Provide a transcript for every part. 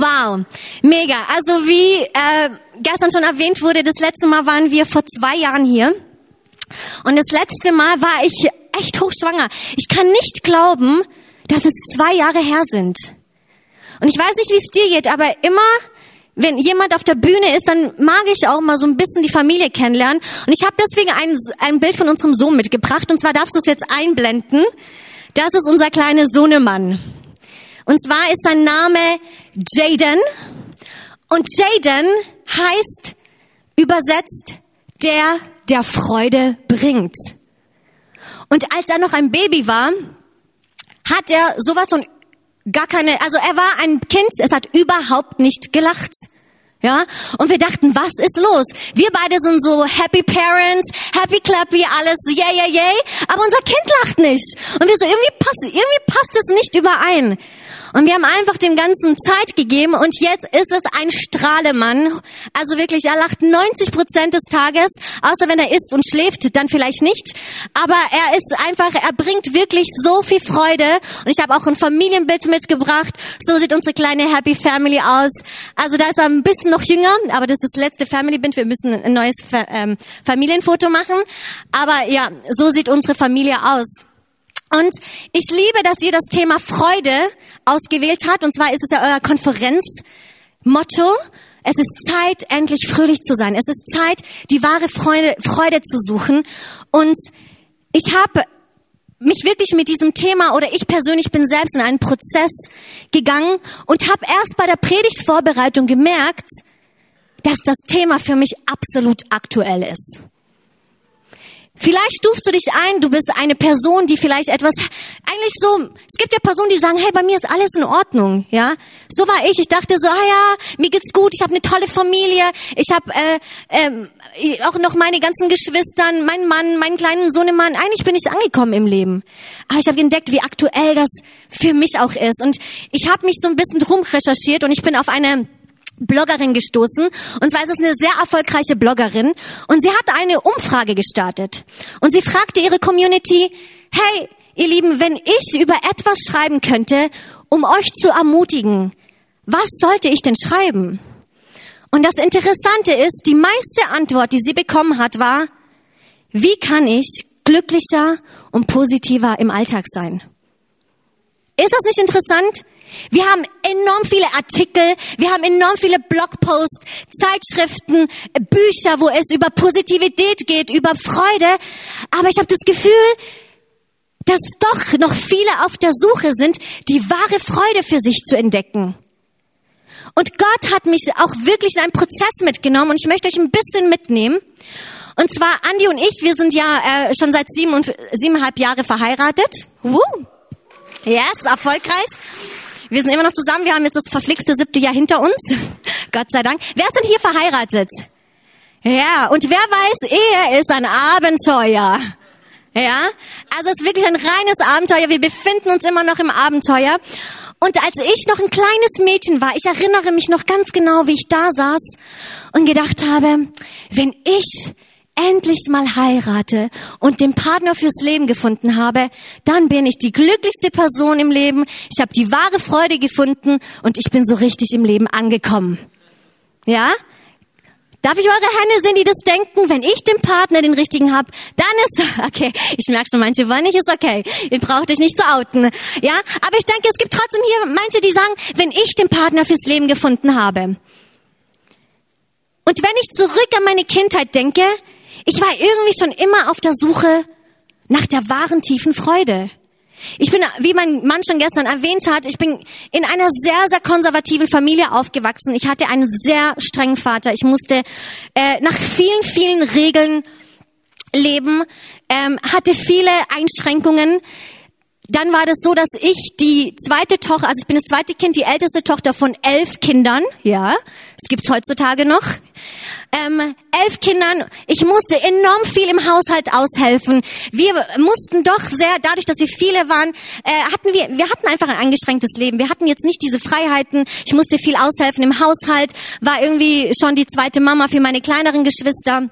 Wow, mega. Also wie äh, gestern schon erwähnt wurde, das letzte Mal waren wir vor zwei Jahren hier. Und das letzte Mal war ich echt hochschwanger. Ich kann nicht glauben, dass es zwei Jahre her sind. Und ich weiß nicht, wie es dir geht, aber immer, wenn jemand auf der Bühne ist, dann mag ich auch mal so ein bisschen die Familie kennenlernen. Und ich habe deswegen ein, ein Bild von unserem Sohn mitgebracht. Und zwar darfst du es jetzt einblenden. Das ist unser kleiner Sohnemann. Und zwar ist sein Name Jaden. Und Jaden heißt übersetzt der, der Freude bringt. Und als er noch ein Baby war, hat er sowas und gar keine, also er war ein Kind, es hat überhaupt nicht gelacht. Ja, und wir dachten, was ist los? Wir beide sind so happy parents, happy clappy, alles so yay, yay, yay, aber unser Kind lacht nicht. Und wir so, irgendwie passt, irgendwie passt es nicht überein. Und wir haben einfach dem Ganzen Zeit gegeben und jetzt ist es ein Strahlemann. Also wirklich, er lacht 90 Prozent des Tages, außer wenn er isst und schläft, dann vielleicht nicht. Aber er ist einfach, er bringt wirklich so viel Freude. Und ich habe auch ein Familienbild mitgebracht. So sieht unsere kleine Happy Family aus. Also da ist er ein bisschen noch jünger, aber das ist das letzte Family-Bild. Wir müssen ein neues ähm, Familienfoto machen. Aber ja, so sieht unsere Familie aus. Und ich liebe, dass ihr das Thema Freude ausgewählt habt. Und zwar ist es ja euer Konferenzmotto. Es ist Zeit, endlich fröhlich zu sein. Es ist Zeit, die wahre Freude, Freude zu suchen. Und ich habe mich wirklich mit diesem Thema oder ich persönlich bin selbst in einen Prozess gegangen und habe erst bei der Predigtvorbereitung gemerkt, dass das Thema für mich absolut aktuell ist. Vielleicht stufst du dich ein, du bist eine Person, die vielleicht etwas, eigentlich so, es gibt ja Personen, die sagen, hey, bei mir ist alles in Ordnung, ja. So war ich, ich dachte so, ah ja, mir geht's gut, ich habe eine tolle Familie, ich habe äh, äh, auch noch meine ganzen Geschwistern, meinen Mann, meinen kleinen Sohnemann, eigentlich bin ich angekommen im Leben. Aber ich habe entdeckt, wie aktuell das für mich auch ist. Und ich habe mich so ein bisschen drum recherchiert und ich bin auf eine Bloggerin gestoßen. Und zwar ist es eine sehr erfolgreiche Bloggerin. Und sie hat eine Umfrage gestartet. Und sie fragte ihre Community, hey, ihr Lieben, wenn ich über etwas schreiben könnte, um euch zu ermutigen, was sollte ich denn schreiben? Und das Interessante ist, die meiste Antwort, die sie bekommen hat, war, wie kann ich glücklicher und positiver im Alltag sein? Ist das nicht interessant? Wir haben enorm viele Artikel, wir haben enorm viele Blogposts, Zeitschriften, Bücher, wo es über Positivität geht, über Freude. Aber ich habe das Gefühl, dass doch noch viele auf der Suche sind, die wahre Freude für sich zu entdecken. Und Gott hat mich auch wirklich in einen Prozess mitgenommen und ich möchte euch ein bisschen mitnehmen. Und zwar Andi und ich, wir sind ja äh, schon seit sieben und siebeneinhalb Jahre verheiratet. Woo. Yes, erfolgreich. Wir sind immer noch zusammen. Wir haben jetzt das verflixte siebte Jahr hinter uns. Gott sei Dank. Wer ist denn hier verheiratet? Ja, und wer weiß, Ehe ist ein Abenteuer. Ja, also es ist wirklich ein reines Abenteuer. Wir befinden uns immer noch im Abenteuer. Und als ich noch ein kleines Mädchen war, ich erinnere mich noch ganz genau, wie ich da saß und gedacht habe, wenn ich endlich mal heirate und den Partner fürs Leben gefunden habe, dann bin ich die glücklichste Person im Leben. Ich habe die wahre Freude gefunden und ich bin so richtig im Leben angekommen. Ja? Darf ich eure Hände sehen, die das denken? Wenn ich den Partner, den richtigen hab, dann ist, okay, ich merke schon, manche wollen nicht, ist okay. Ihr braucht euch nicht zu outen. Ja? Aber ich denke, es gibt trotzdem hier manche, die sagen, wenn ich den Partner fürs Leben gefunden habe. Und wenn ich zurück an meine Kindheit denke, ich war irgendwie schon immer auf der Suche nach der wahren tiefen Freude. Ich bin, wie mein Mann schon gestern erwähnt hat, ich bin in einer sehr, sehr konservativen Familie aufgewachsen. Ich hatte einen sehr strengen Vater. Ich musste äh, nach vielen, vielen Regeln leben, ähm, hatte viele Einschränkungen. Dann war das so, dass ich die zweite Tochter, also ich bin das zweite Kind, die älteste Tochter von elf Kindern, ja, es gibt's heutzutage noch, ähm, elf Kindern. Ich musste enorm viel im Haushalt aushelfen. Wir mussten doch sehr, dadurch, dass wir viele waren, äh, hatten wir, wir hatten einfach ein eingeschränktes Leben. Wir hatten jetzt nicht diese Freiheiten. Ich musste viel aushelfen im Haushalt, war irgendwie schon die zweite Mama für meine kleineren Geschwister.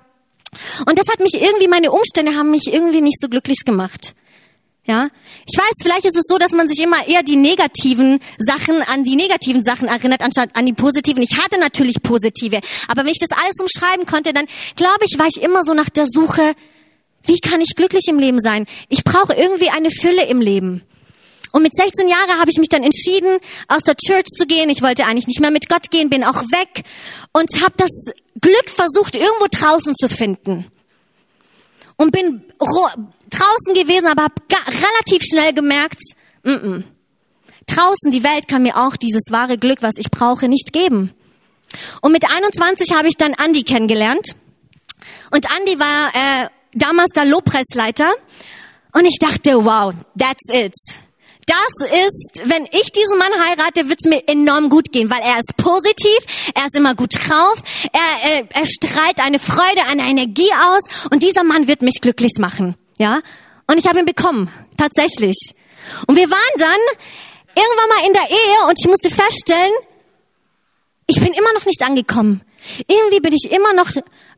Und das hat mich irgendwie, meine Umstände haben mich irgendwie nicht so glücklich gemacht. Ja, ich weiß, vielleicht ist es so, dass man sich immer eher die negativen Sachen an die negativen Sachen erinnert, anstatt an die positiven. Ich hatte natürlich positive, aber wenn ich das alles umschreiben konnte, dann glaube ich, war ich immer so nach der Suche, wie kann ich glücklich im Leben sein? Ich brauche irgendwie eine Fülle im Leben. Und mit 16 Jahren habe ich mich dann entschieden, aus der Church zu gehen. Ich wollte eigentlich nicht mehr mit Gott gehen, bin auch weg und habe das Glück versucht, irgendwo draußen zu finden. Und bin draußen gewesen, aber habe relativ schnell gemerkt, mm -mm. draußen die Welt kann mir auch dieses wahre Glück, was ich brauche, nicht geben. Und mit 21 habe ich dann Andy kennengelernt. Und Andy war äh, damals der Lobpreisleiter. Und ich dachte, wow, that's it. Das ist, wenn ich diesen Mann heirate, wird's mir enorm gut gehen, weil er ist positiv, er ist immer gut drauf, er, er, er strahlt eine Freude, eine Energie aus und dieser Mann wird mich glücklich machen. Ja? Und ich habe ihn bekommen, tatsächlich. Und wir waren dann irgendwann mal in der Ehe und ich musste feststellen, ich bin immer noch nicht angekommen. Irgendwie bin ich immer noch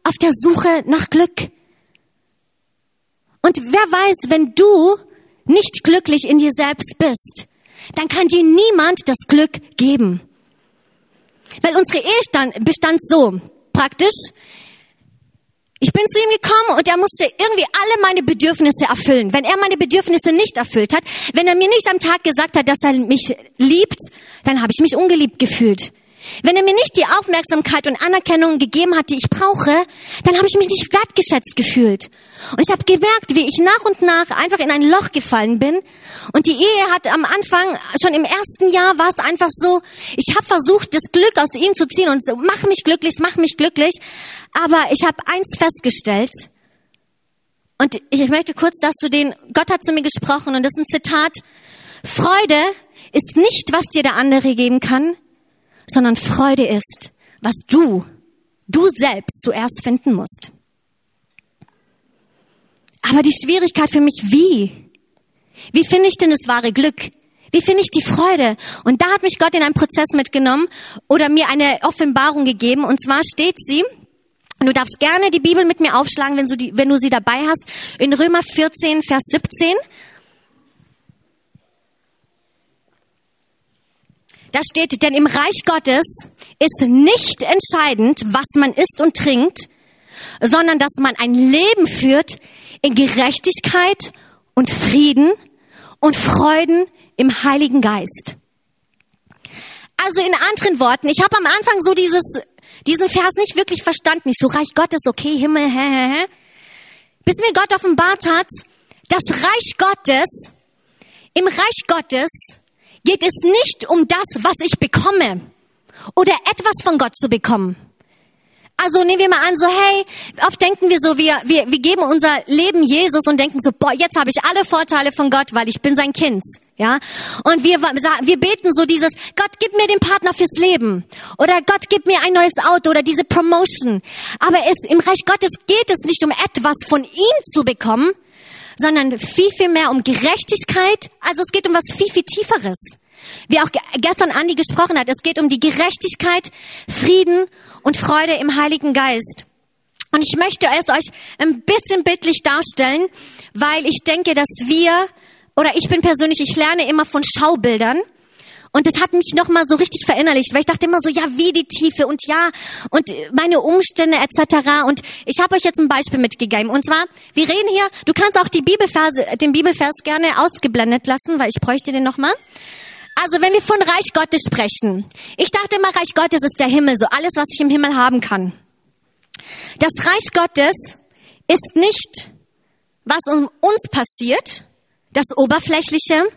auf der Suche nach Glück. Und wer weiß, wenn du nicht glücklich in dir selbst bist, dann kann dir niemand das Glück geben. Weil unsere Ehe stand, bestand so praktisch, ich bin zu ihm gekommen und er musste irgendwie alle meine Bedürfnisse erfüllen. Wenn er meine Bedürfnisse nicht erfüllt hat, wenn er mir nicht am Tag gesagt hat, dass er mich liebt, dann habe ich mich ungeliebt gefühlt. Wenn er mir nicht die Aufmerksamkeit und Anerkennung gegeben hat, die ich brauche, dann habe ich mich nicht wertgeschätzt gefühlt. Und ich habe gemerkt, wie ich nach und nach einfach in ein Loch gefallen bin. Und die Ehe hat am Anfang, schon im ersten Jahr war es einfach so, ich habe versucht, das Glück aus ihm zu ziehen und so, mach mich glücklich, mach mich glücklich. Aber ich habe eins festgestellt. Und ich möchte kurz das zu den, Gott hat zu mir gesprochen und das ist ein Zitat. Freude ist nicht, was dir der andere geben kann, sondern Freude ist, was du, du selbst zuerst finden musst. Aber die Schwierigkeit für mich, wie? Wie finde ich denn das wahre Glück? Wie finde ich die Freude? Und da hat mich Gott in einen Prozess mitgenommen oder mir eine Offenbarung gegeben. Und zwar steht sie, und du darfst gerne die Bibel mit mir aufschlagen, wenn du, die, wenn du sie dabei hast, in Römer 14, Vers 17. Da steht, denn im Reich Gottes ist nicht entscheidend, was man isst und trinkt, sondern dass man ein Leben führt in Gerechtigkeit und Frieden und Freuden im Heiligen Geist. Also in anderen Worten, ich habe am Anfang so dieses, diesen Vers nicht wirklich verstanden. Ich so, Reich Gottes, okay, Himmel, hä, hä, hä. Bis mir Gott offenbart hat, das Reich Gottes, im Reich Gottes geht es nicht um das, was ich bekomme oder etwas von Gott zu bekommen. Also nehmen wir mal an, so hey, oft denken wir so, wir, wir, wir geben unser Leben Jesus und denken so, boah, jetzt habe ich alle Vorteile von Gott, weil ich bin sein Kind. Ja, und wir, wir beten so dieses, Gott, gib mir den Partner fürs Leben. Oder Gott, gib mir ein neues Auto oder diese Promotion. Aber es, im Reich Gottes geht es nicht um etwas von ihm zu bekommen, sondern viel, viel mehr um Gerechtigkeit. Also es geht um was viel, viel Tieferes. Wie auch gestern Andi gesprochen hat, es geht um die Gerechtigkeit, Frieden und Freude im Heiligen Geist. Und ich möchte es euch ein bisschen bildlich darstellen, weil ich denke, dass wir, oder ich bin persönlich, ich lerne immer von Schaubildern. Und das hat mich nochmal so richtig verinnerlicht, weil ich dachte immer so, ja, wie die Tiefe und ja, und meine Umstände etc. Und ich habe euch jetzt ein Beispiel mitgegeben. Und zwar, wir reden hier, du kannst auch die Bibelverse, den Bibelvers gerne ausgeblendet lassen, weil ich bräuchte den nochmal. Also wenn wir von Reich Gottes sprechen, ich dachte immer, Reich Gottes ist der Himmel, so alles, was ich im Himmel haben kann. Das Reich Gottes ist nicht, was um uns passiert, das Oberflächliche,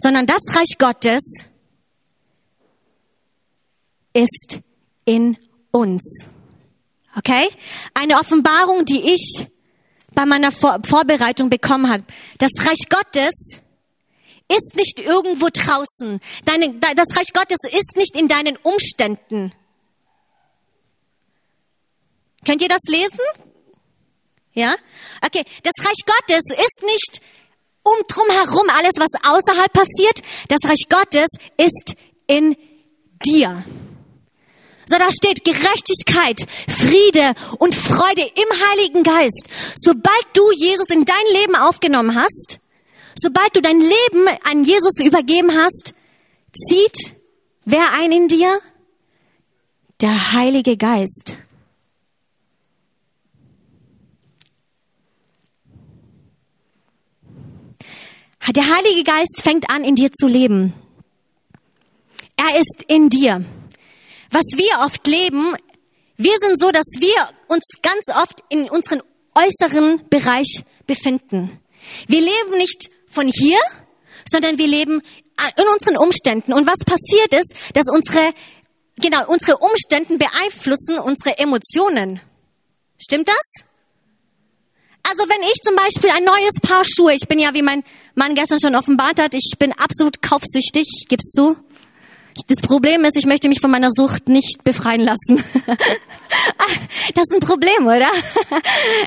sondern das Reich Gottes ist in uns. Okay? Eine Offenbarung, die ich bei meiner Vor Vorbereitung bekommen habe. Das Reich Gottes ist nicht irgendwo draußen. Deine, das Reich Gottes ist nicht in deinen Umständen. Könnt ihr das lesen? Ja? Okay. Das Reich Gottes ist nicht um drum herum alles, was außerhalb passiert. Das Reich Gottes ist in dir. So, da steht Gerechtigkeit, Friede und Freude im Heiligen Geist. Sobald du Jesus in dein Leben aufgenommen hast, Sobald du dein Leben an Jesus übergeben hast, zieht wer ein in dir? Der Heilige Geist. Der Heilige Geist fängt an, in dir zu leben. Er ist in dir. Was wir oft leben, wir sind so, dass wir uns ganz oft in unseren äußeren Bereich befinden. Wir leben nicht von hier, sondern wir leben in unseren Umständen. Und was passiert ist, dass unsere, genau, unsere Umständen beeinflussen unsere Emotionen. Stimmt das? Also wenn ich zum Beispiel ein neues Paar Schuhe, ich bin ja, wie mein Mann gestern schon offenbart hat, ich bin absolut kaufsüchtig, gibst du? Das Problem ist, ich möchte mich von meiner Sucht nicht befreien lassen. das ist ein Problem, oder?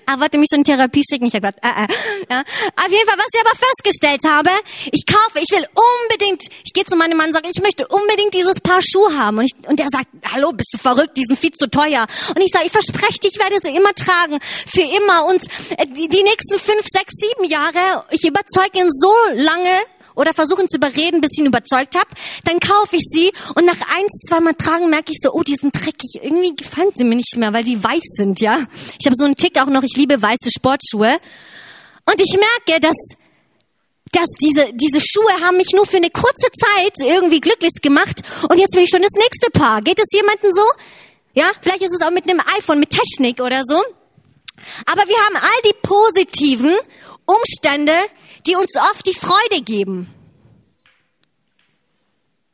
er wollte mich schon in Therapie schicken. Ich habe gedacht, äh, äh. Ja. Auf jeden Fall, was ich aber festgestellt habe, ich kaufe, ich will unbedingt, ich gehe zu meinem Mann und sage, ich möchte unbedingt dieses Paar Schuhe haben. Und, ich, und der sagt, hallo, bist du verrückt, die sind viel zu teuer. Und ich sage, ich verspreche dich, ich werde sie immer tragen, für immer. Und äh, die, die nächsten fünf, sechs, sieben Jahre, ich überzeuge ihn so lange, oder versuchen zu überreden, bis ich ihn überzeugt habe. Dann kaufe ich sie und nach eins, zweimal tragen merke ich so, oh, die sind dreckig. Irgendwie gefallen sie mir nicht mehr, weil die weiß sind, ja. Ich habe so einen Tick auch noch, ich liebe weiße Sportschuhe. Und ich merke, dass dass diese, diese Schuhe haben mich nur für eine kurze Zeit irgendwie glücklich gemacht und jetzt will ich schon das nächste Paar. Geht es jemandem so? Ja, vielleicht ist es auch mit einem iPhone, mit Technik oder so. Aber wir haben all die positiven Umstände, die uns oft die Freude geben.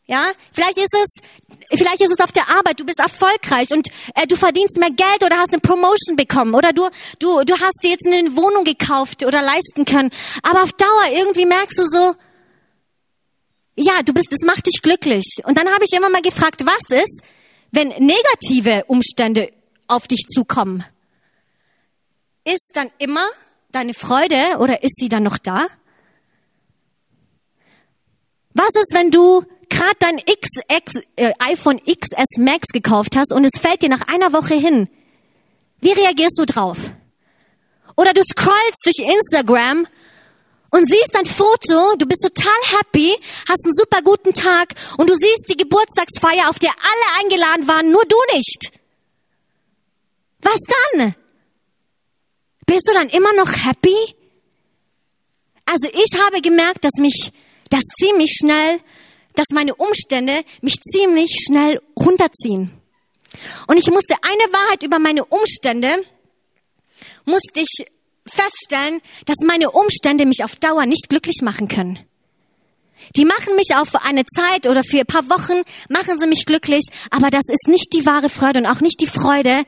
Ja, vielleicht ist es, vielleicht ist es auf der Arbeit, du bist erfolgreich und äh, du verdienst mehr Geld oder hast eine Promotion bekommen oder du, du, du hast dir jetzt eine Wohnung gekauft oder leisten können. Aber auf Dauer irgendwie merkst du so, ja, du bist, das macht dich glücklich. Und dann habe ich immer mal gefragt, was ist, wenn negative Umstände auf dich zukommen? Ist dann immer deine Freude oder ist sie dann noch da? Was ist, wenn du gerade dein XX, äh, iPhone XS Max gekauft hast und es fällt dir nach einer Woche hin? Wie reagierst du drauf? Oder du scrollst durch Instagram und siehst ein Foto, du bist total happy, hast einen super guten Tag und du siehst die Geburtstagsfeier, auf der alle eingeladen waren, nur du nicht. Was dann? Bist du dann immer noch happy? Also ich habe gemerkt, dass mich das ziemlich schnell, dass meine Umstände mich ziemlich schnell runterziehen. Und ich musste eine Wahrheit über meine Umstände, musste ich feststellen, dass meine Umstände mich auf Dauer nicht glücklich machen können. Die machen mich auf eine Zeit oder für ein paar Wochen, machen sie mich glücklich, aber das ist nicht die wahre Freude und auch nicht die Freude,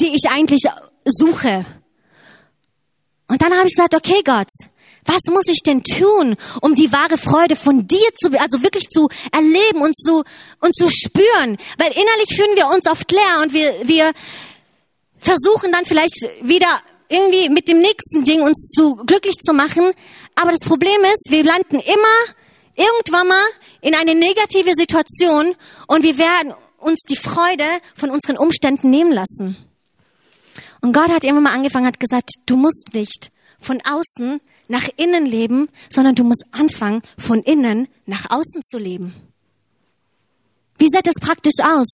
die ich eigentlich suche. Und dann habe ich gesagt, okay Gott, was muss ich denn tun, um die wahre Freude von dir zu, also wirklich zu erleben und zu, und zu spüren? Weil innerlich fühlen wir uns oft leer und wir, wir versuchen dann vielleicht wieder irgendwie mit dem nächsten Ding uns zu glücklich zu machen. Aber das Problem ist, wir landen immer irgendwann mal in eine negative Situation und wir werden uns die Freude von unseren Umständen nehmen lassen. Und Gott hat irgendwann mal angefangen, hat gesagt, du musst nicht von außen nach innen leben, sondern du musst anfangen, von innen nach außen zu leben. Wie sieht das praktisch aus?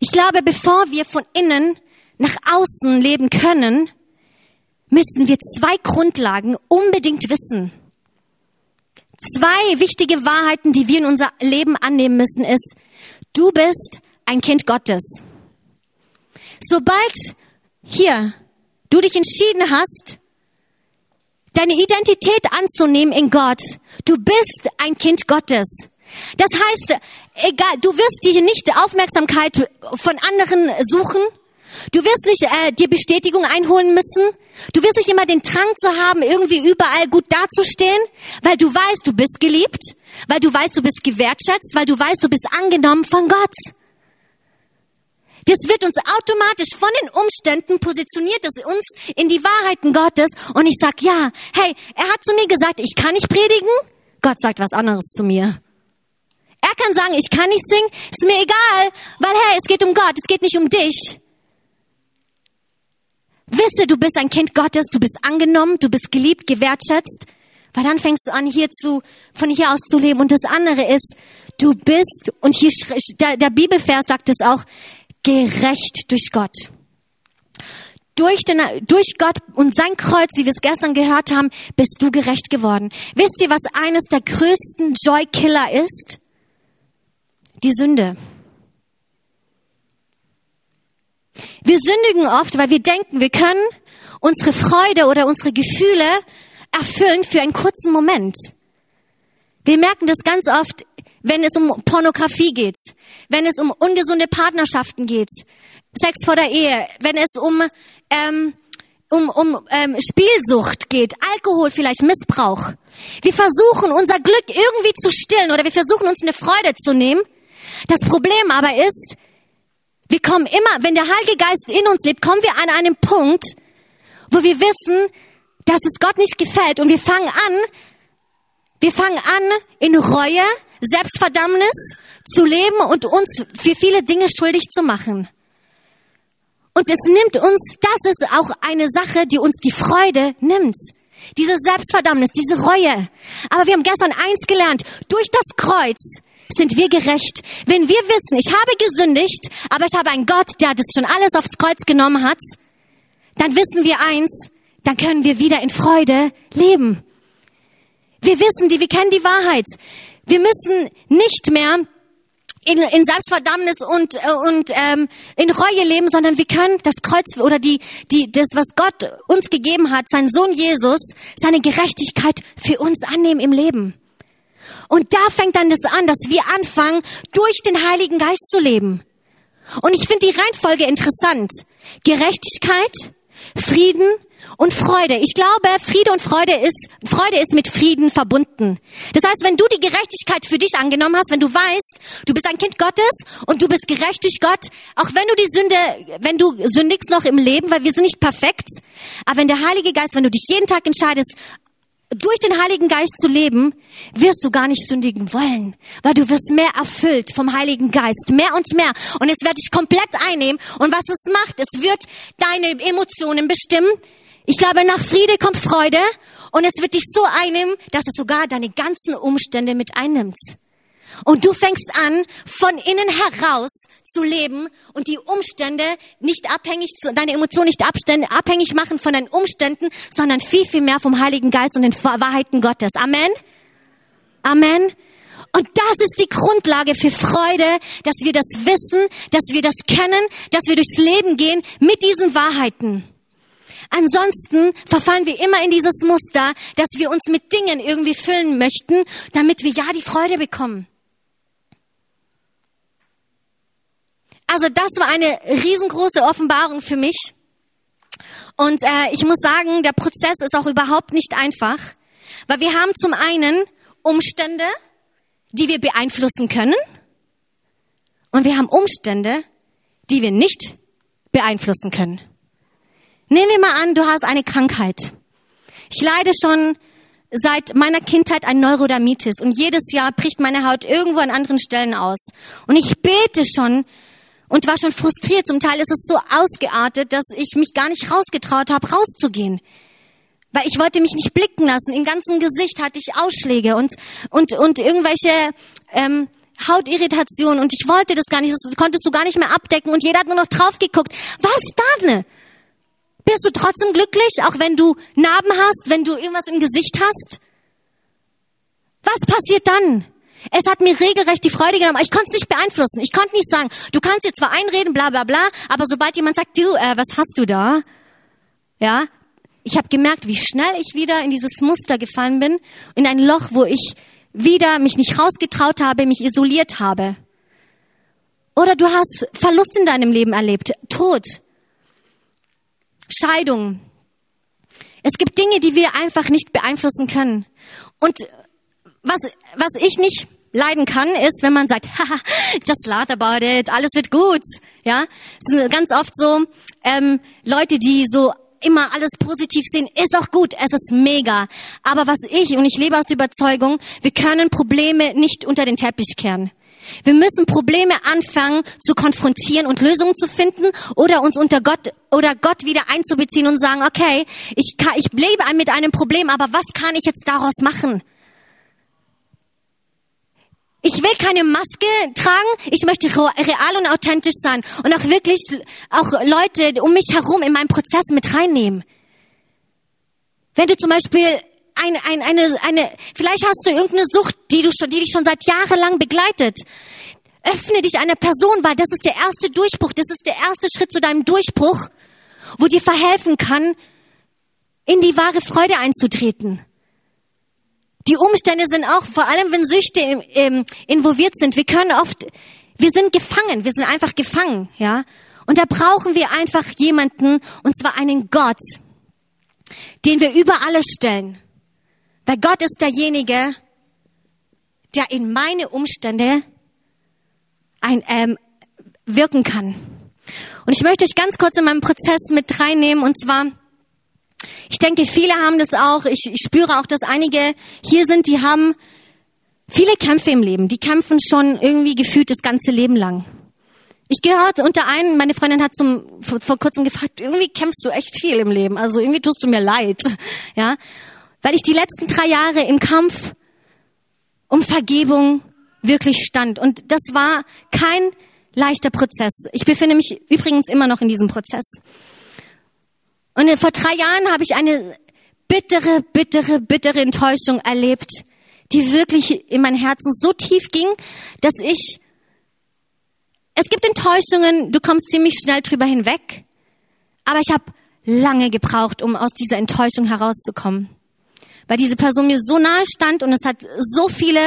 Ich glaube, bevor wir von innen nach außen leben können, müssen wir zwei Grundlagen unbedingt wissen. Zwei wichtige Wahrheiten, die wir in unser Leben annehmen müssen, ist, du bist ein Kind Gottes. Sobald hier du dich entschieden hast, deine Identität anzunehmen in Gott. Du bist ein Kind Gottes. Das heißt, egal, du wirst dir nicht Aufmerksamkeit von anderen suchen. Du wirst nicht äh, dir Bestätigung einholen müssen. Du wirst nicht immer den Drang zu haben, irgendwie überall gut dazustehen, weil du weißt, du bist geliebt, weil du weißt, du bist gewertschätzt, weil du weißt, du bist angenommen von Gott. Das wird uns automatisch von den Umständen positioniert, es uns in die Wahrheiten Gottes. Und ich sag, ja, hey, er hat zu mir gesagt, ich kann nicht predigen. Gott sagt was anderes zu mir. Er kann sagen, ich kann nicht singen, ist mir egal, weil hey, es geht um Gott, es geht nicht um dich. Wisse, du bist ein Kind Gottes, du bist angenommen, du bist geliebt, gewertschätzt. Weil dann fängst du an, hier zu, von hier aus zu leben. Und das andere ist, du bist, und hier, der, der Bibelvers sagt es auch, gerecht durch Gott. Durch, den, durch Gott und sein Kreuz, wie wir es gestern gehört haben, bist du gerecht geworden. Wisst ihr, was eines der größten Joy-Killer ist? Die Sünde. Wir sündigen oft, weil wir denken, wir können unsere Freude oder unsere Gefühle erfüllen für einen kurzen Moment. Wir merken das ganz oft, wenn es um Pornografie geht, wenn es um ungesunde Partnerschaften geht, Sex vor der Ehe, wenn es um, ähm, um, um ähm, Spielsucht geht, Alkohol vielleicht, Missbrauch. Wir versuchen unser Glück irgendwie zu stillen oder wir versuchen uns eine Freude zu nehmen. Das Problem aber ist, wir kommen immer, wenn der Heilige Geist in uns lebt, kommen wir an einen Punkt, wo wir wissen, dass es Gott nicht gefällt und wir fangen an, wir fangen an, in Reue, Selbstverdammnis zu leben und uns für viele Dinge schuldig zu machen. Und es nimmt uns, das ist auch eine Sache, die uns die Freude nimmt. Diese Selbstverdammnis, diese Reue. Aber wir haben gestern eins gelernt. Durch das Kreuz sind wir gerecht. Wenn wir wissen, ich habe gesündigt, aber ich habe einen Gott, der das schon alles aufs Kreuz genommen hat, dann wissen wir eins, dann können wir wieder in Freude leben. Wir wissen die, wir kennen die Wahrheit. Wir müssen nicht mehr in, in Selbstverdammnis und, äh, und ähm, in Reue leben, sondern wir können das Kreuz oder die, die, das, was Gott uns gegeben hat, sein Sohn Jesus, seine Gerechtigkeit für uns annehmen im Leben. Und da fängt dann das an, dass wir anfangen, durch den Heiligen Geist zu leben. Und ich finde die Reihenfolge interessant. Gerechtigkeit, Frieden, und Freude. Ich glaube, Friede und Freude ist, Freude ist mit Frieden verbunden. Das heißt, wenn du die Gerechtigkeit für dich angenommen hast, wenn du weißt, du bist ein Kind Gottes und du bist gerecht durch Gott, auch wenn du die Sünde, wenn du sündigst noch im Leben, weil wir sind nicht perfekt, aber wenn der Heilige Geist, wenn du dich jeden Tag entscheidest, durch den Heiligen Geist zu leben, wirst du gar nicht sündigen wollen, weil du wirst mehr erfüllt vom Heiligen Geist, mehr und mehr. Und es wird dich komplett einnehmen. Und was es macht, es wird deine Emotionen bestimmen, ich glaube, nach Friede kommt Freude und es wird dich so einnehmen, dass es sogar deine ganzen Umstände mit einnimmt. Und du fängst an, von innen heraus zu leben und die Umstände nicht abhängig, deine Emotionen nicht abhängig machen von deinen Umständen, sondern viel, viel mehr vom Heiligen Geist und den Wahrheiten Gottes. Amen. Amen. Und das ist die Grundlage für Freude, dass wir das wissen, dass wir das kennen, dass wir durchs Leben gehen mit diesen Wahrheiten. Ansonsten verfallen wir immer in dieses Muster, dass wir uns mit Dingen irgendwie füllen möchten, damit wir ja die Freude bekommen. Also das war eine riesengroße Offenbarung für mich. Und äh, ich muss sagen, der Prozess ist auch überhaupt nicht einfach, weil wir haben zum einen Umstände, die wir beeinflussen können, und wir haben Umstände, die wir nicht beeinflussen können. Nehmen wir mal an, du hast eine Krankheit. Ich leide schon seit meiner Kindheit an Neurodermitis und jedes Jahr bricht meine Haut irgendwo an anderen Stellen aus. Und ich bete schon und war schon frustriert. Zum Teil ist es so ausgeartet, dass ich mich gar nicht rausgetraut habe, rauszugehen. Weil ich wollte mich nicht blicken lassen. Im ganzen Gesicht hatte ich Ausschläge und, und, und irgendwelche ähm, Hautirritationen. Und ich wollte das gar nicht. Das konntest du gar nicht mehr abdecken. Und jeder hat nur noch drauf geguckt. Was da bist du trotzdem glücklich, auch wenn du Narben hast, wenn du irgendwas im Gesicht hast? Was passiert dann? Es hat mir regelrecht die Freude genommen. Ich konnte es nicht beeinflussen. Ich konnte nicht sagen, du kannst dir zwar einreden, bla bla bla, aber sobald jemand sagt, du, äh, was hast du da? Ja, ich habe gemerkt, wie schnell ich wieder in dieses Muster gefallen bin, in ein Loch, wo ich wieder mich nicht rausgetraut habe, mich isoliert habe. Oder du hast Verlust in deinem Leben erlebt, Tod. Scheidung. Es gibt Dinge, die wir einfach nicht beeinflussen können. Und was, was ich nicht leiden kann, ist, wenn man sagt, haha, just laugh about it, alles wird gut. Ja, es sind ganz oft so ähm, Leute, die so immer alles positiv sehen, ist auch gut, es ist mega. Aber was ich, und ich lebe aus der Überzeugung, wir können Probleme nicht unter den Teppich kehren. Wir müssen Probleme anfangen zu konfrontieren und Lösungen zu finden oder uns unter Gott oder Gott wieder einzubeziehen und sagen, okay, ich, kann, ich lebe mit einem Problem, aber was kann ich jetzt daraus machen? Ich will keine Maske tragen. Ich möchte real und authentisch sein und auch wirklich auch Leute um mich herum in meinen Prozess mit reinnehmen. Wenn du zum Beispiel ein, ein, eine, eine, vielleicht hast du irgendeine Sucht, die du schon, die dich schon seit jahrelang begleitet. Öffne dich einer Person, weil das ist der erste Durchbruch, das ist der erste Schritt zu deinem Durchbruch, wo dir verhelfen kann, in die wahre Freude einzutreten. Die Umstände sind auch, vor allem wenn Süchte im, involviert sind, wir können oft, wir sind gefangen, wir sind einfach gefangen, ja. Und da brauchen wir einfach jemanden, und zwar einen Gott, den wir über alles stellen. Weil Gott ist derjenige, der in meine Umstände ein, ähm, wirken kann. Und ich möchte euch ganz kurz in meinen Prozess mit reinnehmen. Und zwar, ich denke, viele haben das auch. Ich, ich spüre auch, dass einige hier sind, die haben viele Kämpfe im Leben. Die kämpfen schon irgendwie gefühlt das ganze Leben lang. Ich gehört unter einen, meine Freundin hat zum, vor, vor kurzem gefragt, irgendwie kämpfst du echt viel im Leben. Also irgendwie tust du mir leid. Ja weil ich die letzten drei Jahre im Kampf um Vergebung wirklich stand. Und das war kein leichter Prozess. Ich befinde mich übrigens immer noch in diesem Prozess. Und vor drei Jahren habe ich eine bittere, bittere, bittere Enttäuschung erlebt, die wirklich in mein Herzen so tief ging, dass ich, es gibt Enttäuschungen, du kommst ziemlich schnell drüber hinweg, aber ich habe lange gebraucht, um aus dieser Enttäuschung herauszukommen weil diese Person mir so nahe stand und es hat so viele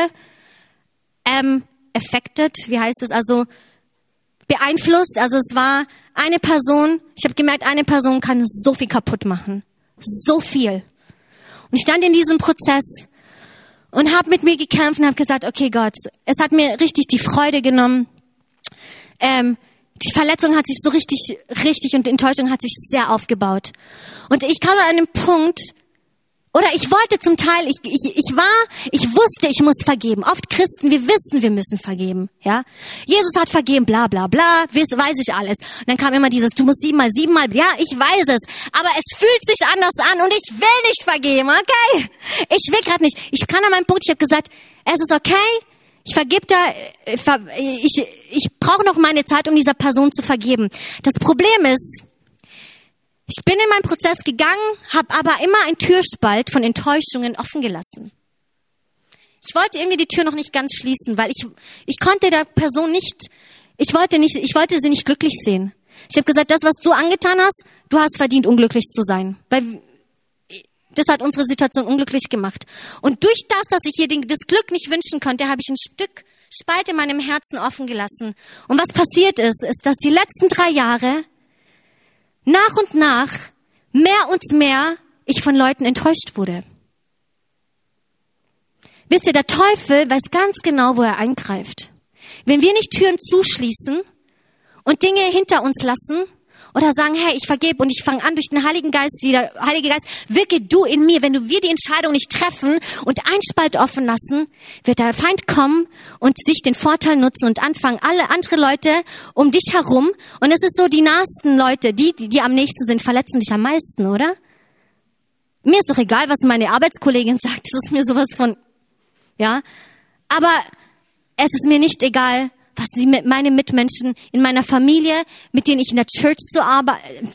ähm, affected, wie heißt es, also beeinflusst. Also es war eine Person, ich habe gemerkt, eine Person kann so viel kaputt machen. So viel. Und ich stand in diesem Prozess und habe mit mir gekämpft und habe gesagt, okay Gott, es hat mir richtig die Freude genommen. Ähm, die Verletzung hat sich so richtig, richtig und die Enttäuschung hat sich sehr aufgebaut. Und ich kam an einem Punkt, oder ich wollte zum Teil, ich, ich, ich war, ich wusste, ich muss vergeben. Oft Christen, wir wissen, wir müssen vergeben, ja. Jesus hat vergeben, bla, bla, bla, weiß, weiß ich alles. Und dann kam immer dieses, du musst siebenmal, siebenmal, ja, ich weiß es. Aber es fühlt sich anders an und ich will nicht vergeben, okay? Ich will gerade nicht. Ich kann an meinem Punkt, ich habe gesagt, es ist okay, ich vergib da, äh, ich, ich brauche noch meine Zeit, um dieser Person zu vergeben. Das Problem ist, ich bin in meinen Prozess gegangen, habe aber immer ein Türspalt von Enttäuschungen offen gelassen. Ich wollte irgendwie die Tür noch nicht ganz schließen, weil ich, ich konnte der Person nicht, ich wollte nicht, ich wollte sie nicht glücklich sehen. Ich habe gesagt, das, was du angetan hast, du hast verdient, unglücklich zu sein. Weil das hat unsere Situation unglücklich gemacht. Und durch das, dass ich ihr das Glück nicht wünschen konnte, habe ich ein Stück Spalt in meinem Herzen offen gelassen. Und was passiert ist, ist, dass die letzten drei Jahre nach und nach mehr und mehr ich von Leuten enttäuscht wurde. Wisst ihr, der Teufel weiß ganz genau, wo er eingreift. Wenn wir nicht Türen zuschließen und Dinge hinter uns lassen, oder sagen, hey, ich vergebe und ich fange an durch den Heiligen Geist wieder, Heilige Geist, wirke du in mir. Wenn du wir die Entscheidung nicht treffen und einen Spalt offen lassen, wird der Feind kommen und sich den Vorteil nutzen und anfangen, alle andere Leute um dich herum. Und es ist so, die nahesten Leute, die, die, die am nächsten sind, verletzen dich am meisten, oder? Mir ist doch egal, was meine Arbeitskollegin sagt. Das ist mir sowas von, ja. Aber es ist mir nicht egal, was sie mit meinen Mitmenschen in meiner Familie, mit denen ich in der Church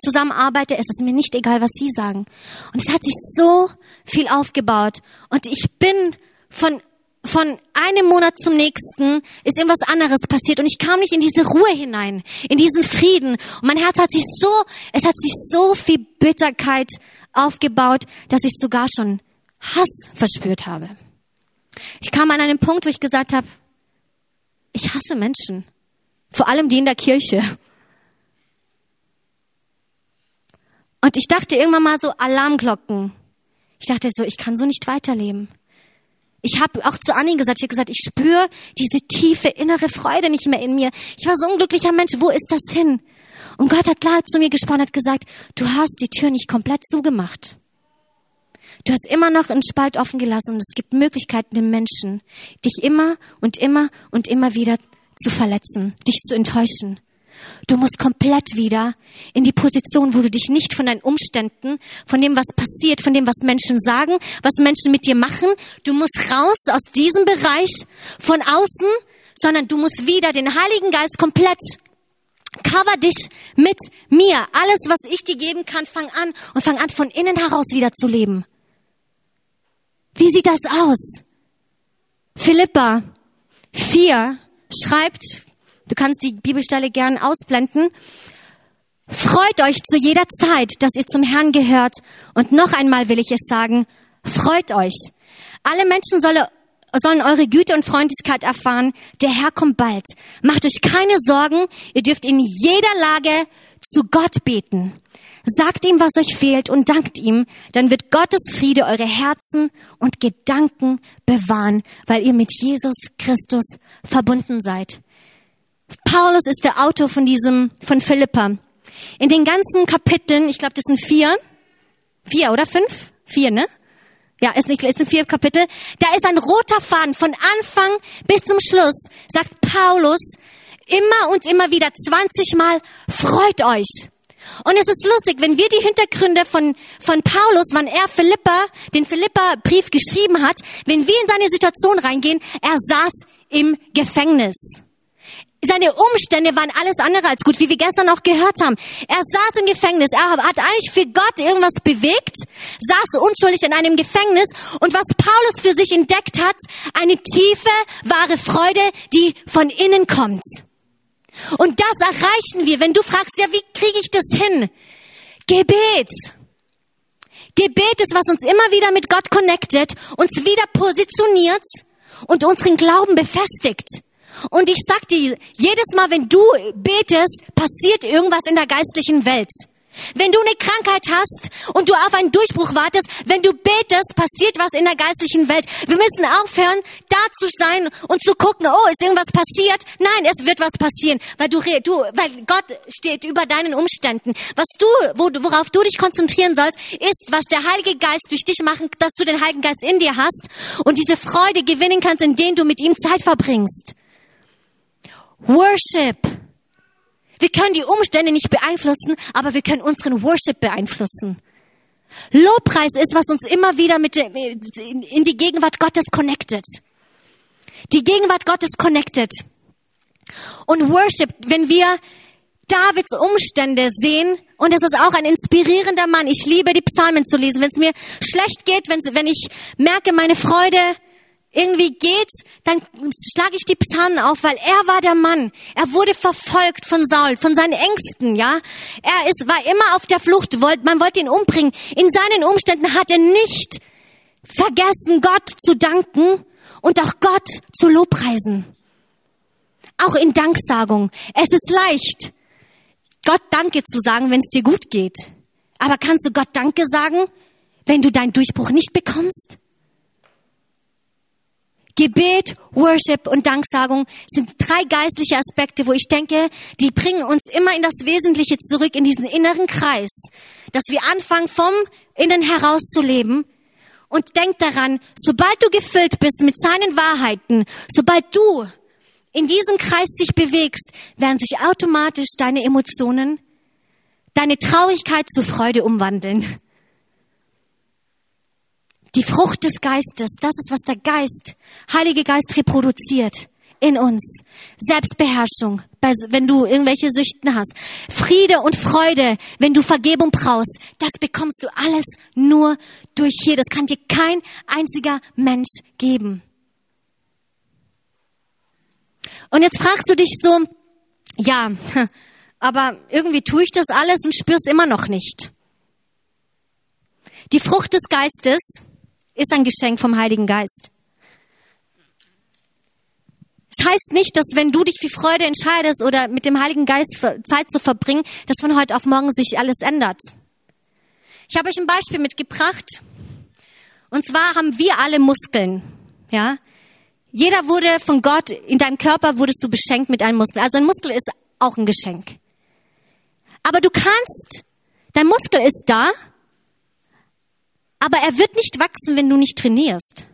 zusammenarbeite, es ist mir nicht egal, was sie sagen. Und es hat sich so viel aufgebaut. Und ich bin von von einem Monat zum nächsten ist irgendwas anderes passiert und ich kam nicht in diese Ruhe hinein, in diesen Frieden. Und mein Herz hat sich so, es hat sich so viel Bitterkeit aufgebaut, dass ich sogar schon Hass verspürt habe. Ich kam an einen Punkt, wo ich gesagt habe, ich hasse Menschen. Vor allem die in der Kirche. Und ich dachte irgendwann mal so Alarmglocken. Ich dachte so, ich kann so nicht weiterleben. Ich habe auch zu Anni gesagt, ich habe gesagt, ich spüre diese tiefe innere Freude nicht mehr in mir. Ich war so ein unglücklicher Mensch, wo ist das hin? Und Gott hat klar zu mir gesprochen, hat gesagt, du hast die Tür nicht komplett zugemacht. Du hast immer noch einen Spalt offen gelassen und es gibt Möglichkeiten den Menschen, dich immer und immer und immer wieder zu verletzen, dich zu enttäuschen. Du musst komplett wieder in die Position, wo du dich nicht von deinen Umständen, von dem, was passiert, von dem, was Menschen sagen, was Menschen mit dir machen, du musst raus aus diesem Bereich von außen, sondern du musst wieder den Heiligen Geist komplett cover dich mit mir. Alles, was ich dir geben kann, fang an und fang an, von innen heraus wieder zu leben. Wie sieht das aus? Philippa 4 schreibt, Du kannst die Bibelstelle gern ausblenden. Freut euch zu jeder Zeit, dass ihr zum Herrn gehört. Und noch einmal will ich es sagen, freut euch. Alle Menschen sollen, sollen eure Güte und Freundlichkeit erfahren. Der Herr kommt bald. Macht euch keine Sorgen. Ihr dürft in jeder Lage zu Gott beten. Sagt ihm, was euch fehlt und dankt ihm. Dann wird Gottes Friede eure Herzen und Gedanken bewahren, weil ihr mit Jesus Christus verbunden seid. Paulus ist der Autor von diesem, von Philippa. In den ganzen Kapiteln, ich glaube, das sind vier, vier oder fünf? Vier, ne? Ja, ist nicht, ist ein vier Kapitel. Da ist ein roter Faden von Anfang bis zum Schluss, sagt Paulus immer und immer wieder 20 Mal, freut euch. Und es ist lustig, wenn wir die Hintergründe von, von Paulus, wann er Philippa, den Philippa-Brief geschrieben hat, wenn wir in seine Situation reingehen, er saß im Gefängnis. Seine Umstände waren alles andere als gut, wie wir gestern auch gehört haben. Er saß im Gefängnis, er hat eigentlich für Gott irgendwas bewegt, saß unschuldig in einem Gefängnis und was Paulus für sich entdeckt hat, eine tiefe, wahre Freude, die von innen kommt. Und das erreichen wir, wenn du fragst, ja, wie kriege ich das hin? Gebet. Gebet ist, was uns immer wieder mit Gott connectet, uns wieder positioniert und unseren Glauben befestigt. Und ich sag dir, jedes Mal, wenn du betest, passiert irgendwas in der geistlichen Welt. Wenn du eine Krankheit hast und du auf einen Durchbruch wartest, wenn du betest, passiert was in der geistlichen Welt. Wir müssen aufhören, da zu sein und zu gucken, oh, ist irgendwas passiert? Nein, es wird was passieren, weil du, du, weil Gott steht über deinen Umständen. Was du, worauf du dich konzentrieren sollst, ist, was der Heilige Geist durch dich machen, dass du den Heiligen Geist in dir hast und diese Freude gewinnen kannst, indem du mit ihm Zeit verbringst. Worship. Wir können die Umstände nicht beeinflussen, aber wir können unseren Worship beeinflussen. Lobpreis ist, was uns immer wieder mit in die Gegenwart Gottes connectet. Die Gegenwart Gottes connected. Und Worship, wenn wir Davids Umstände sehen, und es ist auch ein inspirierender Mann. Ich liebe die Psalmen zu lesen. Wenn es mir schlecht geht, wenn ich merke, meine Freude irgendwie geht, dann schlage ich die Psalmen auf, weil er war der Mann. Er wurde verfolgt von Saul, von seinen Ängsten, ja. Er ist, war immer auf der Flucht, wollt, man wollte ihn umbringen. In seinen Umständen hat er nicht vergessen, Gott zu danken und auch Gott zu lobpreisen. Auch in Danksagung. Es ist leicht, Gott Danke zu sagen, wenn es dir gut geht. Aber kannst du Gott Danke sagen, wenn du deinen Durchbruch nicht bekommst? Gebet, Worship und Danksagung sind drei geistliche Aspekte, wo ich denke, die bringen uns immer in das Wesentliche zurück, in diesen inneren Kreis, dass wir anfangen, vom Innen heraus zu leben. Und denk daran, sobald du gefüllt bist mit seinen Wahrheiten, sobald du in diesem Kreis dich bewegst, werden sich automatisch deine Emotionen, deine Traurigkeit zu Freude umwandeln. Die Frucht des Geistes, das ist, was der Geist, Heilige Geist reproduziert in uns. Selbstbeherrschung, wenn du irgendwelche Süchten hast. Friede und Freude, wenn du Vergebung brauchst. Das bekommst du alles nur durch hier. Das kann dir kein einziger Mensch geben. Und jetzt fragst du dich so, ja, aber irgendwie tue ich das alles und spür's immer noch nicht. Die Frucht des Geistes ist ein Geschenk vom Heiligen Geist. Es das heißt nicht, dass wenn du dich für Freude entscheidest oder mit dem Heiligen Geist Zeit zu verbringen, dass von heute auf morgen sich alles ändert. Ich habe euch ein Beispiel mitgebracht. Und zwar haben wir alle Muskeln. Ja? Jeder wurde von Gott, in deinem Körper wurdest du beschenkt mit einem Muskel. Also ein Muskel ist auch ein Geschenk. Aber du kannst, dein Muskel ist da, aber er wird nicht wachsen, wenn du nicht trainierst.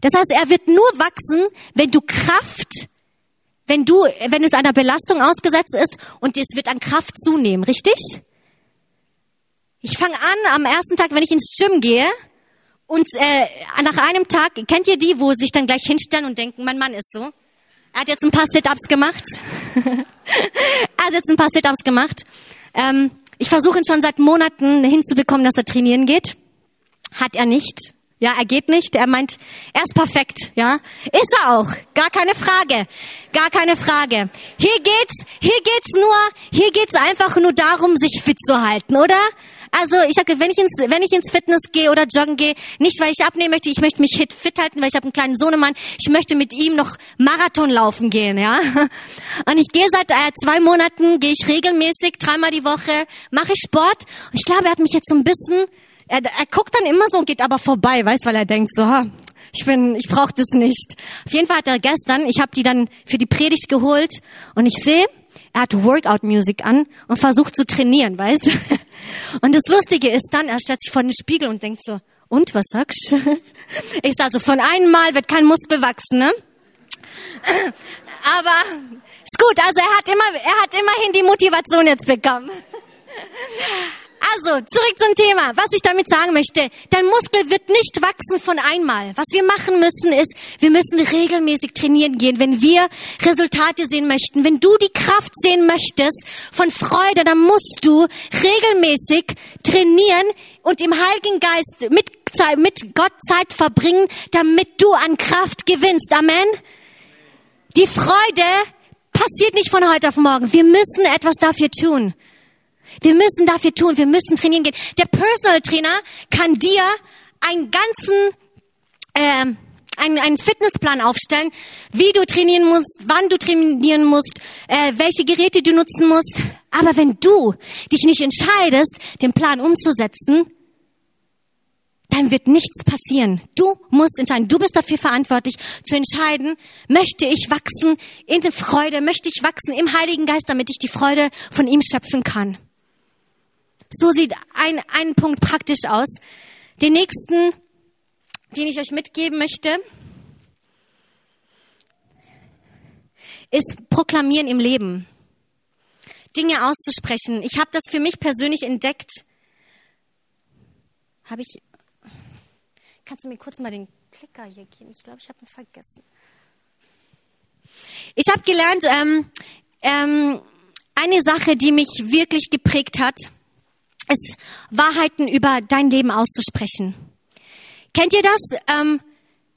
Das heißt, er wird nur wachsen, wenn du Kraft, wenn du, wenn es einer Belastung ausgesetzt ist und es wird an Kraft zunehmen, richtig? Ich fange an am ersten Tag, wenn ich ins Gym gehe und äh, nach einem Tag, kennt ihr die, wo sich dann gleich hinstellen und denken, mein Mann ist so. Er hat jetzt ein paar Sit-ups gemacht. er hat jetzt ein paar Sit-ups gemacht. Ähm, ich versuche ihn schon seit Monaten hinzubekommen, dass er trainieren geht. Hat er nicht. Ja, er geht nicht. Er meint, er ist perfekt. Ja, ist er auch. Gar keine Frage. Gar keine Frage. Hier geht's, hier geht's nur, hier geht's einfach nur darum, sich fit zu halten, oder? Also ich sage, wenn ich ins, wenn ich ins Fitness gehe oder joggen gehe, nicht weil ich abnehmen möchte, ich möchte mich fit halten, weil ich habe einen kleinen Sohnemann, ich möchte mit ihm noch Marathon laufen gehen, ja. Und ich gehe seit äh, zwei Monaten, gehe ich regelmäßig, dreimal die Woche, mache ich Sport. Und ich glaube, er hat mich jetzt so ein bisschen, er, er guckt dann immer so und geht aber vorbei, weißt, weil er denkt so, ha, ich bin, ich brauche das nicht. Auf jeden Fall hat er gestern, ich habe die dann für die Predigt geholt und ich sehe, er hat Workout-Music an und versucht zu trainieren, weißt? Und das Lustige ist dann, er stellt sich vor den Spiegel und denkt so, und was sagst du? Ich sage so, von einem Mal wird kein Muskel wachsen, ne? Aber ist gut, also er hat immer, er hat immerhin die Motivation jetzt bekommen. Also, zurück zum Thema. Was ich damit sagen möchte, dein Muskel wird nicht wachsen von einmal. Was wir machen müssen ist, wir müssen regelmäßig trainieren gehen, wenn wir Resultate sehen möchten. Wenn du die Kraft sehen möchtest von Freude, dann musst du regelmäßig trainieren und im Heiligen Geist mit, mit Gott Zeit verbringen, damit du an Kraft gewinnst. Amen. Die Freude passiert nicht von heute auf morgen. Wir müssen etwas dafür tun. Wir müssen dafür tun, wir müssen trainieren gehen. Der Personal Trainer kann dir einen ganzen, äh, einen, einen Fitnessplan aufstellen, wie du trainieren musst, wann du trainieren musst, äh, welche Geräte du nutzen musst. Aber wenn du dich nicht entscheidest, den Plan umzusetzen, dann wird nichts passieren. Du musst entscheiden. Du bist dafür verantwortlich, zu entscheiden, möchte ich wachsen in der Freude, möchte ich wachsen im Heiligen Geist, damit ich die Freude von ihm schöpfen kann. So sieht ein, ein Punkt praktisch aus. Den nächsten, den ich euch mitgeben möchte, ist Proklamieren im Leben. Dinge auszusprechen. Ich habe das für mich persönlich entdeckt. Habe ich. Kannst du mir kurz mal den Klicker hier geben? Ich glaube, ich habe ihn vergessen. Ich habe gelernt, ähm, ähm, eine Sache, die mich wirklich geprägt hat, ist Wahrheiten über dein Leben auszusprechen. Kennt ihr das? Ähm,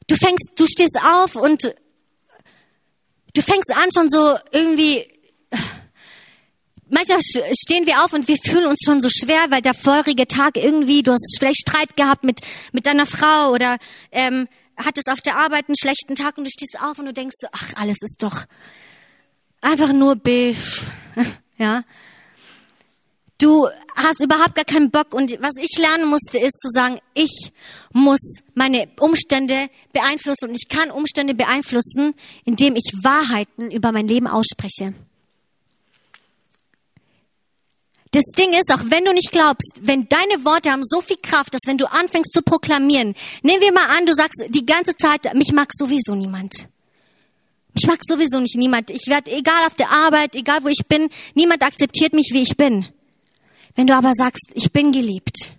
du fängst, du stehst auf und du fängst an schon so irgendwie, manchmal stehen wir auf und wir fühlen uns schon so schwer, weil der vorige Tag irgendwie, du hast vielleicht Streit gehabt mit, mit deiner Frau oder ähm, hattest auf der Arbeit einen schlechten Tag und du stehst auf und du denkst so, ach, alles ist doch einfach nur beige, ja. Du hast überhaupt gar keinen Bock und was ich lernen musste, ist zu sagen, ich muss meine Umstände beeinflussen und ich kann Umstände beeinflussen, indem ich Wahrheiten über mein Leben ausspreche. Das Ding ist, auch wenn du nicht glaubst, wenn deine Worte haben so viel Kraft, dass wenn du anfängst zu proklamieren, nehmen wir mal an, du sagst die ganze Zeit, mich mag sowieso niemand. Mich mag sowieso nicht niemand. Ich werde, egal auf der Arbeit, egal wo ich bin, niemand akzeptiert mich, wie ich bin. Wenn du aber sagst, ich bin geliebt,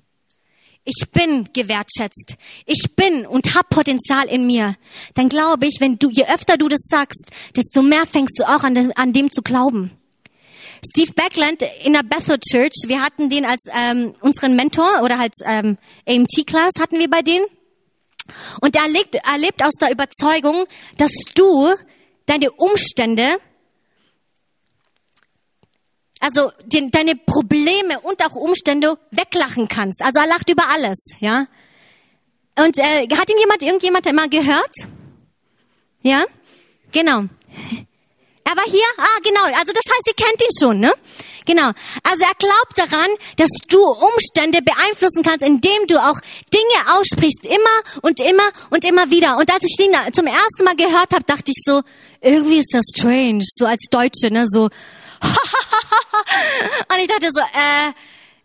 ich bin gewertschätzt, ich bin und hab Potenzial in mir, dann glaube ich, wenn du, je öfter du das sagst, desto mehr fängst du auch an, an dem zu glauben. Steve Backland in der Bethel Church, wir hatten den als ähm, unseren Mentor oder halt ähm, AMT-Class hatten wir bei denen. Und er lebt, er lebt aus der Überzeugung, dass du deine Umstände also die, deine Probleme und auch Umstände weglachen kannst. Also er lacht über alles, ja. Und äh, hat ihn jemand, irgendjemand mal gehört? Ja, genau. Er war hier? Ah, genau. Also das heißt, ihr kennt ihn schon, ne? Genau. Also er glaubt daran, dass du Umstände beeinflussen kannst, indem du auch Dinge aussprichst, immer und immer und immer wieder. Und als ich den zum ersten Mal gehört habe, dachte ich so, irgendwie ist das strange, so als Deutsche, ne? So, und ich dachte so, äh,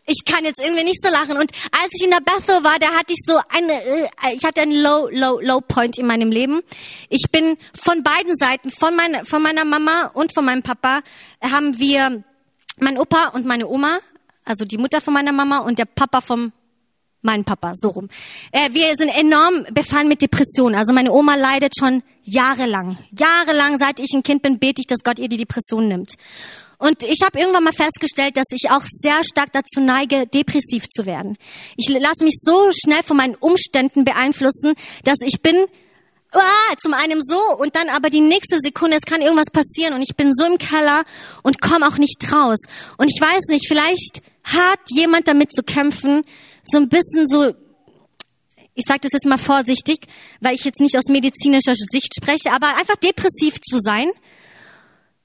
ich kann jetzt irgendwie nicht so lachen. Und als ich in der Bethel war, da hatte ich so eine, äh, ich hatte einen Low, Low, Low Point in meinem Leben. Ich bin von beiden Seiten, von meiner, von meiner Mama und von meinem Papa, haben wir, mein Opa und meine Oma, also die Mutter von meiner Mama und der Papa vom mein Papa, so rum. Äh, wir sind enorm befallen mit Depressionen. Also meine Oma leidet schon jahrelang. Jahrelang, seit ich ein Kind bin, bete ich, dass Gott ihr die Depression nimmt. Und ich habe irgendwann mal festgestellt, dass ich auch sehr stark dazu neige, depressiv zu werden. Ich lasse mich so schnell von meinen Umständen beeinflussen, dass ich bin ah, zum einen so und dann aber die nächste Sekunde, es kann irgendwas passieren und ich bin so im Keller und komme auch nicht raus. Und ich weiß nicht, vielleicht hat jemand damit zu kämpfen, so ein bisschen so ich sage das jetzt mal vorsichtig, weil ich jetzt nicht aus medizinischer Sicht spreche, aber einfach depressiv zu sein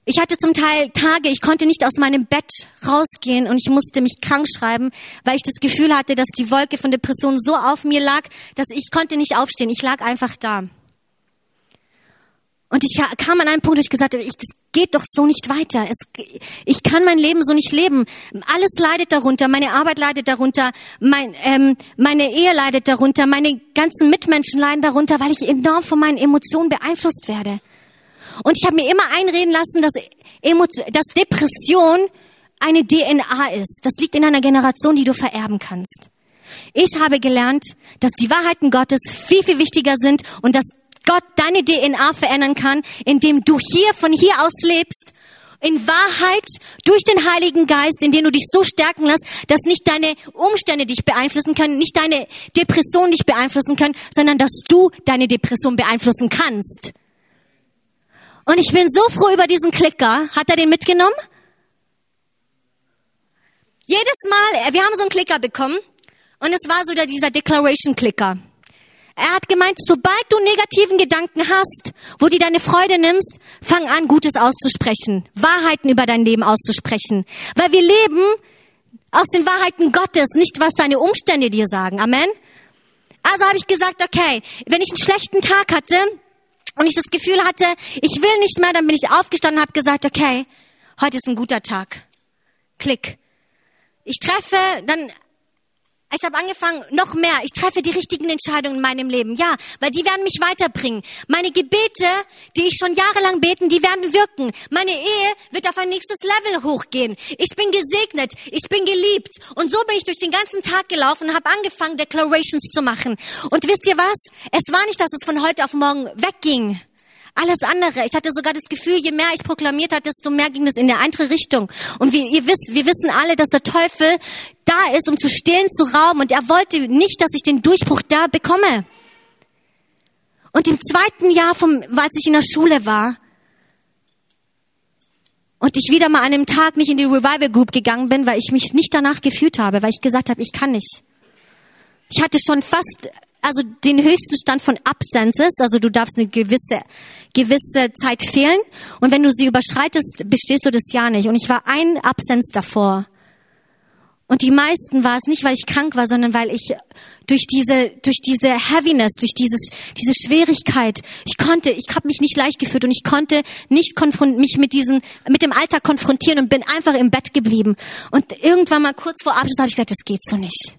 ich hatte zum Teil Tage, ich konnte nicht aus meinem Bett rausgehen und ich musste mich krank schreiben, weil ich das Gefühl hatte, dass die Wolke von Depression so auf mir lag, dass ich konnte nicht aufstehen. Ich lag einfach da. Und ich kam an einen Punkt, wo ich gesagt habe, ich, das geht doch so nicht weiter. Es, ich kann mein Leben so nicht leben. Alles leidet darunter, meine Arbeit leidet darunter, mein, ähm, meine Ehe leidet darunter, meine ganzen Mitmenschen leiden darunter, weil ich enorm von meinen Emotionen beeinflusst werde. Und ich habe mir immer einreden lassen, dass, dass Depression eine DNA ist. Das liegt in einer Generation, die du vererben kannst. Ich habe gelernt, dass die Wahrheiten Gottes viel, viel wichtiger sind und dass Gott deine DNA verändern kann, indem du hier von hier aus lebst, in Wahrheit durch den Heiligen Geist, indem du dich so stärken lässt, dass nicht deine Umstände dich beeinflussen können, nicht deine Depression dich beeinflussen können, sondern dass du deine Depression beeinflussen kannst. Und ich bin so froh über diesen Klicker. Hat er den mitgenommen? Jedes Mal, äh, wir haben so einen Klicker bekommen und es war so der, dieser Declaration-Klicker. Er hat gemeint, sobald du negativen Gedanken hast, wo du deine Freude nimmst, fang an, Gutes auszusprechen, Wahrheiten über dein Leben auszusprechen. Weil wir leben aus den Wahrheiten Gottes, nicht was deine Umstände dir sagen. Amen. Also habe ich gesagt, okay, wenn ich einen schlechten Tag hatte, und ich das Gefühl hatte, ich will nicht mehr, dann bin ich aufgestanden und habe gesagt, okay, heute ist ein guter Tag. Klick. Ich treffe dann ich habe angefangen, noch mehr. Ich treffe die richtigen Entscheidungen in meinem Leben. Ja, weil die werden mich weiterbringen. Meine Gebete, die ich schon jahrelang beten, die werden wirken. Meine Ehe wird auf ein nächstes Level hochgehen. Ich bin gesegnet. Ich bin geliebt. Und so bin ich durch den ganzen Tag gelaufen und habe angefangen, Declarations zu machen. Und wisst ihr was? Es war nicht, dass es von heute auf morgen wegging. Alles andere. Ich hatte sogar das Gefühl, je mehr ich proklamiert hatte, desto mehr ging es in der andere Richtung. Und wie ihr wisst, wir wissen alle, dass der Teufel da ist, um zu stehlen, zu rauben. Und er wollte nicht, dass ich den Durchbruch da bekomme. Und im zweiten Jahr, vom, als ich in der Schule war, und ich wieder mal an einem Tag nicht in die Revival Group gegangen bin, weil ich mich nicht danach gefühlt habe, weil ich gesagt habe, ich kann nicht. Ich hatte schon fast also den höchsten Stand von Absences, also du darfst eine gewisse gewisse Zeit fehlen und wenn du sie überschreitest, bestehst du das Jahr nicht. Und ich war ein Absens davor. Und die meisten war es nicht, weil ich krank war, sondern weil ich durch diese, durch diese Heaviness, durch dieses, diese Schwierigkeit, ich konnte, ich habe mich nicht leicht gefühlt und ich konnte nicht mich mit diesen, mit dem Alltag konfrontieren und bin einfach im Bett geblieben. Und irgendwann mal kurz vor Abschluss habe ich gedacht, das geht so nicht.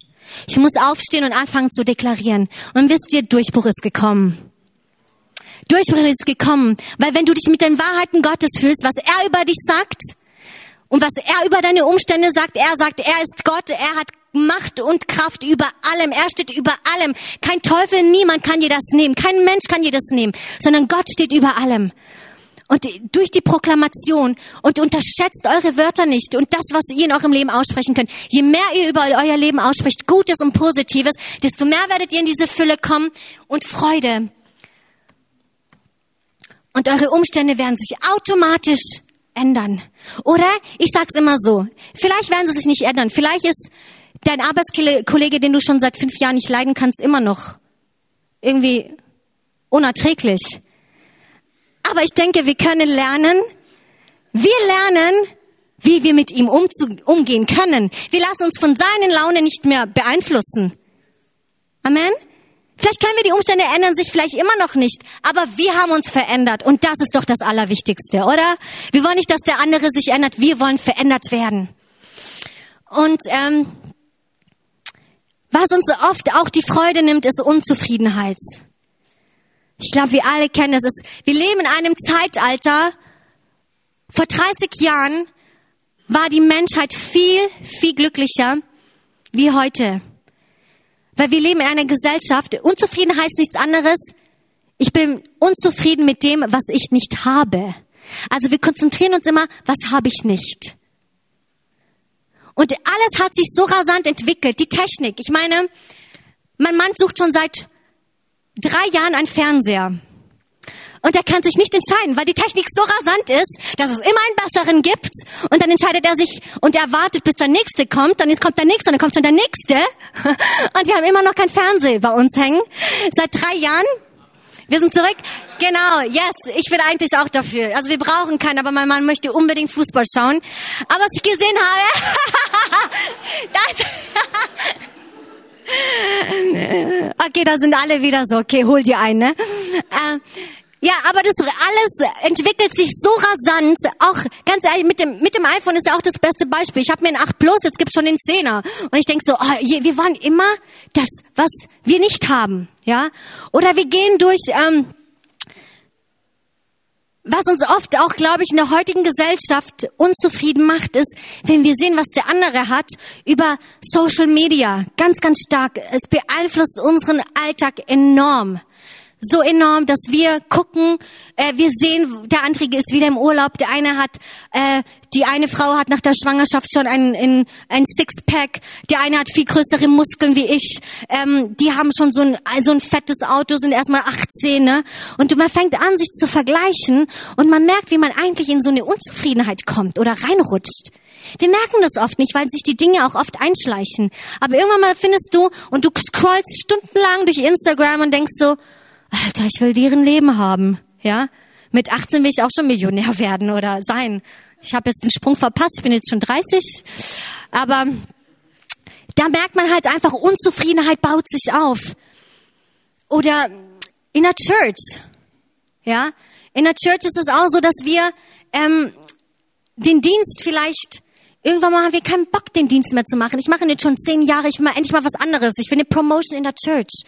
Ich muss aufstehen und anfangen zu deklarieren. Und wisst ihr, Durchbruch ist gekommen. Durchbruch ist gekommen, weil wenn du dich mit den Wahrheiten Gottes fühlst, was er über dich sagt und was er über deine Umstände sagt, er sagt, er ist Gott, er hat Macht und Kraft über allem. Er steht über allem. Kein Teufel, niemand kann dir das nehmen. Kein Mensch kann dir das nehmen, sondern Gott steht über allem. Und durch die Proklamation und unterschätzt eure Wörter nicht und das, was ihr in eurem Leben aussprechen könnt. Je mehr ihr über euer Leben aussprecht, Gutes und Positives, desto mehr werdet ihr in diese Fülle kommen und Freude. Und eure Umstände werden sich automatisch ändern. Oder ich sag's immer so, vielleicht werden sie sich nicht ändern. Vielleicht ist dein Arbeitskollege, den du schon seit fünf Jahren nicht leiden kannst, immer noch irgendwie unerträglich. Aber ich denke, wir können lernen, wir lernen, wie wir mit ihm umgehen können. Wir lassen uns von seinen Laune nicht mehr beeinflussen. Amen. Vielleicht können wir die Umstände ändern sich vielleicht immer noch nicht, aber wir haben uns verändert und das ist doch das Allerwichtigste, oder? Wir wollen nicht, dass der andere sich ändert, wir wollen verändert werden. Und ähm, Was uns oft auch die Freude nimmt, ist Unzufriedenheit. Ich glaube, wir alle kennen es. Wir leben in einem Zeitalter, vor 30 Jahren war die Menschheit viel, viel glücklicher wie heute. Weil wir leben in einer Gesellschaft, unzufrieden heißt nichts anderes. Ich bin unzufrieden mit dem, was ich nicht habe. Also wir konzentrieren uns immer, was habe ich nicht. Und alles hat sich so rasant entwickelt. Die Technik. Ich meine, mein Mann sucht schon seit drei Jahren einen Fernseher. Und er kann sich nicht entscheiden, weil die Technik so rasant ist, dass es immer einen besseren gibt. Und dann entscheidet er sich und er wartet, bis der nächste kommt. Dann kommt der nächste und dann kommt schon der nächste. Und wir haben immer noch kein Fernseher bei uns hängen. Seit drei Jahren. Wir sind zurück. Genau, yes, ich bin eigentlich auch dafür. Also wir brauchen keinen, aber mein Mann möchte unbedingt Fußball schauen. Aber was ich gesehen habe, das okay, da sind alle wieder so. Okay, hol dir einen. Ne? Äh, ja, aber das alles entwickelt sich so rasant. Auch ganz ehrlich, mit dem, mit dem iPhone ist ja auch das beste Beispiel. Ich habe mir ein 8 Plus, jetzt gibt's schon den 10er. Und ich denk so, oh, wir wollen immer das, was wir nicht haben. ja. Oder wir gehen durch... Ähm, was uns oft auch, glaube ich, in der heutigen Gesellschaft unzufrieden macht, ist, wenn wir sehen, was der andere hat, über Social Media. Ganz, ganz stark. Es beeinflusst unseren Alltag enorm so enorm, dass wir gucken, äh, wir sehen, der andere ist wieder im Urlaub, der eine hat, äh, die eine Frau hat nach der Schwangerschaft schon ein, ein, ein Sixpack, der eine hat viel größere Muskeln wie ich, ähm, die haben schon so ein, so ein fettes Auto, sind erstmal 18, ne? Und man fängt an, sich zu vergleichen und man merkt, wie man eigentlich in so eine Unzufriedenheit kommt oder reinrutscht. Wir merken das oft nicht, weil sich die Dinge auch oft einschleichen. Aber irgendwann mal findest du und du scrollst stundenlang durch Instagram und denkst so, Alter, ich will deren Leben haben, ja? Mit 18 will ich auch schon Millionär werden oder sein. Ich habe jetzt den Sprung verpasst, ich bin jetzt schon 30, aber da merkt man halt einfach, Unzufriedenheit baut sich auf. Oder in der Church, ja? In der Church ist es auch so, dass wir ähm, den Dienst vielleicht Irgendwann mal haben wir keinen Bock, den Dienst mehr zu machen. Ich mache jetzt schon zehn Jahre, ich will mal endlich mal was anderes. Ich will eine Promotion in der Church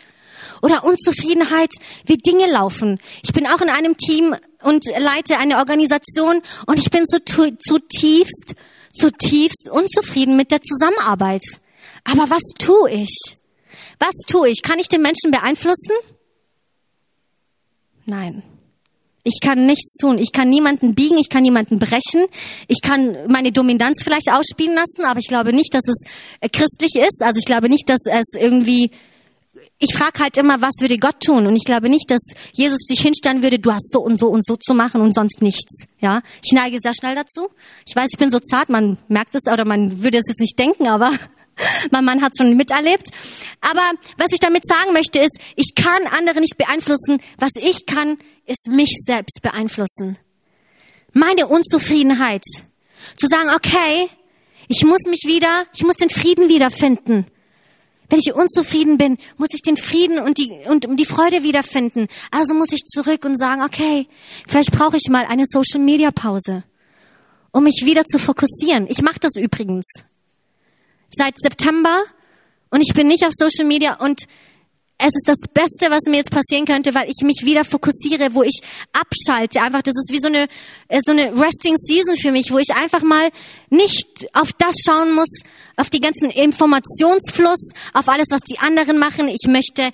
oder Unzufriedenheit, wie Dinge laufen. Ich bin auch in einem Team und leite eine Organisation und ich bin zutiefst, zutiefst unzufrieden mit der Zusammenarbeit. Aber was tue ich? Was tue ich? Kann ich den Menschen beeinflussen? Nein. Ich kann nichts tun. Ich kann niemanden biegen, ich kann niemanden brechen. Ich kann meine Dominanz vielleicht ausspielen lassen, aber ich glaube nicht, dass es äh, christlich ist. Also ich glaube nicht, dass es irgendwie ich frage halt immer, was würde Gott tun? Und ich glaube nicht, dass Jesus dich hinstellen würde, du hast so und so und so zu machen und sonst nichts. Ja, ich neige sehr schnell dazu. Ich weiß, ich bin so zart, man merkt es oder man würde es jetzt nicht denken, aber mein Mann hat schon miterlebt. Aber was ich damit sagen möchte ist, ich kann andere nicht beeinflussen. Was ich kann, ist mich selbst beeinflussen. Meine Unzufriedenheit. Zu sagen, okay, ich muss mich wieder, ich muss den Frieden wiederfinden. Wenn ich unzufrieden bin, muss ich den Frieden und die, und die Freude wiederfinden. Also muss ich zurück und sagen, okay, vielleicht brauche ich mal eine Social Media Pause, um mich wieder zu fokussieren. Ich mache das übrigens. Seit September und ich bin nicht auf Social Media und es ist das Beste, was mir jetzt passieren könnte, weil ich mich wieder fokussiere, wo ich abschalte. Einfach, das ist wie so eine, äh, so eine Resting Season für mich, wo ich einfach mal nicht auf das schauen muss, auf die ganzen Informationsfluss, auf alles, was die anderen machen. Ich möchte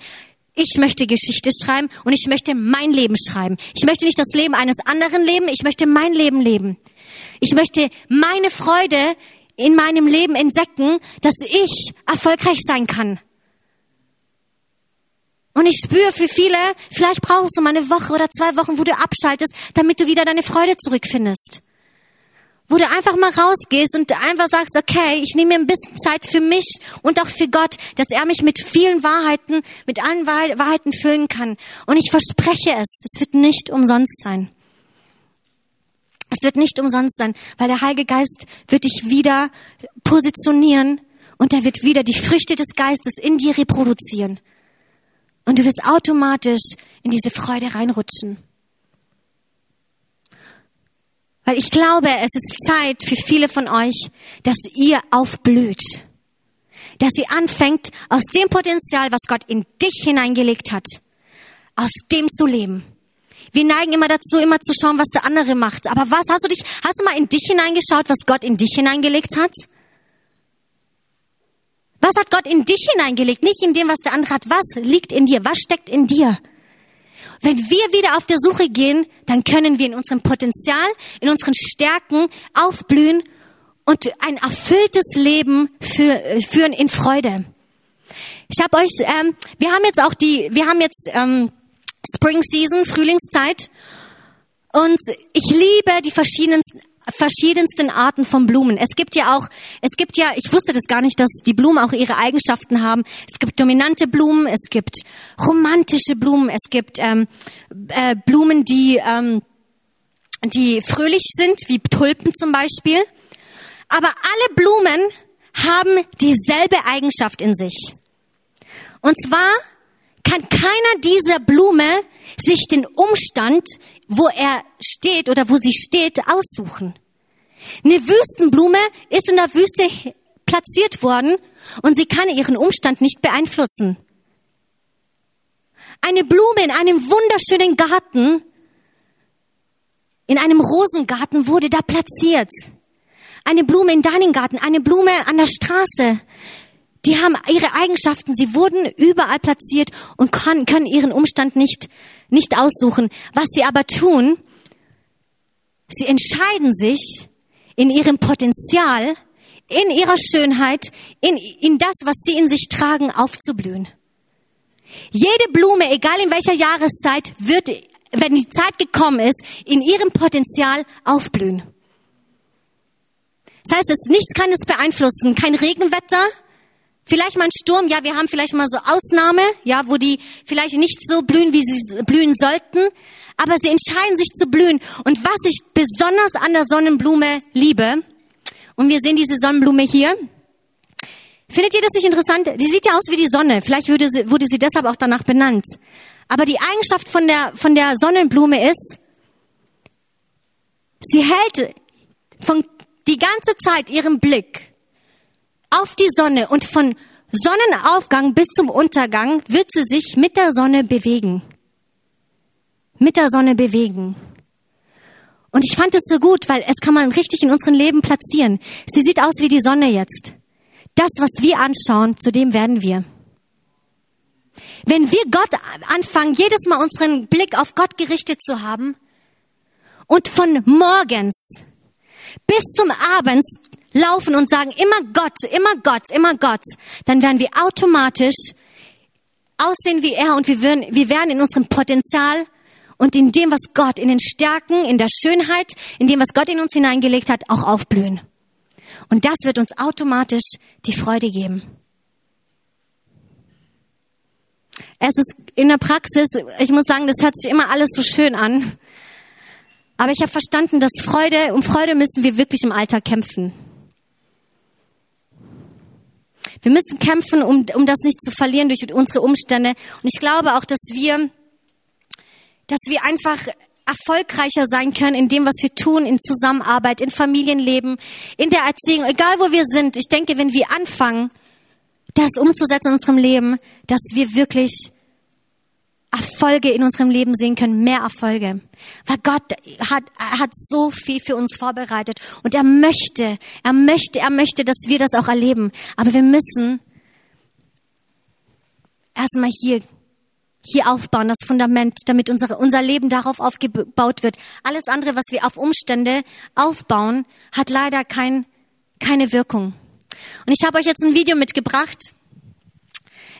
ich möchte Geschichte schreiben und ich möchte mein Leben schreiben. Ich möchte nicht das Leben eines anderen leben, ich möchte mein Leben leben. Ich möchte meine Freude in meinem Leben entdecken, dass ich erfolgreich sein kann. Und ich spüre für viele, vielleicht brauchst du mal eine Woche oder zwei Wochen, wo du abschaltest, damit du wieder deine Freude zurückfindest. Wo du einfach mal rausgehst und einfach sagst, okay, ich nehme mir ein bisschen Zeit für mich und auch für Gott, dass er mich mit vielen Wahrheiten, mit allen Wahrheiten füllen kann. Und ich verspreche es, es wird nicht umsonst sein. Es wird nicht umsonst sein, weil der Heilige Geist wird dich wieder positionieren und er wird wieder die Früchte des Geistes in dir reproduzieren. Und du wirst automatisch in diese Freude reinrutschen. Weil ich glaube, es ist Zeit für viele von euch, dass ihr aufblüht. dass sie anfängt, aus dem Potenzial, was Gott in dich hineingelegt hat, aus dem zu leben. Wir neigen immer dazu, immer zu schauen, was der andere macht. Aber was hast du dich, hast du mal in dich hineingeschaut, was Gott in dich hineingelegt hat? Was hat Gott in dich hineingelegt? Nicht in dem, was der andere hat. Was liegt in dir? Was steckt in dir? Wenn wir wieder auf der Suche gehen, dann können wir in unserem Potenzial, in unseren Stärken aufblühen und ein erfülltes Leben für, äh, führen in Freude. Ich habe euch, ähm, wir haben jetzt auch die, wir haben jetzt ähm, Spring Season, Frühlingszeit, und ich liebe die verschiedensten verschiedensten Arten von Blumen. Es gibt ja auch, es gibt ja, ich wusste das gar nicht, dass die Blumen auch ihre Eigenschaften haben. Es gibt dominante Blumen, es gibt romantische Blumen, es gibt ähm, äh, Blumen, die ähm, die fröhlich sind, wie Tulpen zum Beispiel. Aber alle Blumen haben dieselbe Eigenschaft in sich. Und zwar kann keiner dieser Blume sich den Umstand, wo er steht oder wo sie steht, aussuchen. Eine Wüstenblume ist in der Wüste platziert worden und sie kann ihren Umstand nicht beeinflussen. Eine Blume in einem wunderschönen Garten, in einem Rosengarten wurde da platziert. Eine Blume in deinem Garten, eine Blume an der Straße. Die haben ihre Eigenschaften, sie wurden überall platziert und können, ihren Umstand nicht, nicht aussuchen. Was sie aber tun, sie entscheiden sich in ihrem Potenzial, in ihrer Schönheit, in, in das, was sie in sich tragen, aufzublühen. Jede Blume, egal in welcher Jahreszeit, wird, wenn die Zeit gekommen ist, in ihrem Potenzial aufblühen. Das heißt, es, nichts kann es beeinflussen. Kein Regenwetter, vielleicht mal ein Sturm. Ja, wir haben vielleicht mal so Ausnahme, ja, wo die vielleicht nicht so blühen, wie sie blühen sollten. Aber sie entscheiden sich zu blühen. Und was ich besonders an der Sonnenblume liebe, und wir sehen diese Sonnenblume hier, Findet ihr das nicht interessant? Die sieht ja aus wie die Sonne. Vielleicht wurde sie, wurde sie deshalb auch danach benannt. Aber die Eigenschaft von der, von der Sonnenblume ist, sie hält von die ganze Zeit ihren Blick auf die Sonne und von Sonnenaufgang bis zum Untergang wird sie sich mit der Sonne bewegen. Mit der Sonne bewegen. Und ich fand es so gut, weil es kann man richtig in unserem Leben platzieren. Sie sieht aus wie die Sonne jetzt. Das, was wir anschauen, zu dem werden wir. Wenn wir Gott anfangen, jedes Mal unseren Blick auf Gott gerichtet zu haben und von morgens bis zum Abend laufen und sagen, immer Gott, immer Gott, immer Gott, dann werden wir automatisch aussehen wie er und wir werden, wir werden in unserem Potenzial und in dem, was Gott, in den Stärken, in der Schönheit, in dem, was Gott in uns hineingelegt hat, auch aufblühen. Und das wird uns automatisch die Freude geben. Es ist in der Praxis, ich muss sagen, das hört sich immer alles so schön an. Aber ich habe verstanden, dass Freude, um Freude müssen wir wirklich im Alltag kämpfen. Wir müssen kämpfen, um, um das nicht zu verlieren durch unsere Umstände. Und ich glaube auch, dass wir, dass wir einfach erfolgreicher sein können in dem, was wir tun, in Zusammenarbeit, in Familienleben, in der Erziehung, egal wo wir sind. Ich denke, wenn wir anfangen, das umzusetzen in unserem Leben, dass wir wirklich Erfolge in unserem Leben sehen können, mehr Erfolge. Weil Gott hat, hat so viel für uns vorbereitet und er möchte, er möchte, er möchte, dass wir das auch erleben. Aber wir müssen erstmal hier, hier aufbauen, das Fundament, damit unsere, unser Leben darauf aufgebaut wird. Alles andere, was wir auf Umstände aufbauen, hat leider kein, keine Wirkung. Und ich habe euch jetzt ein Video mitgebracht,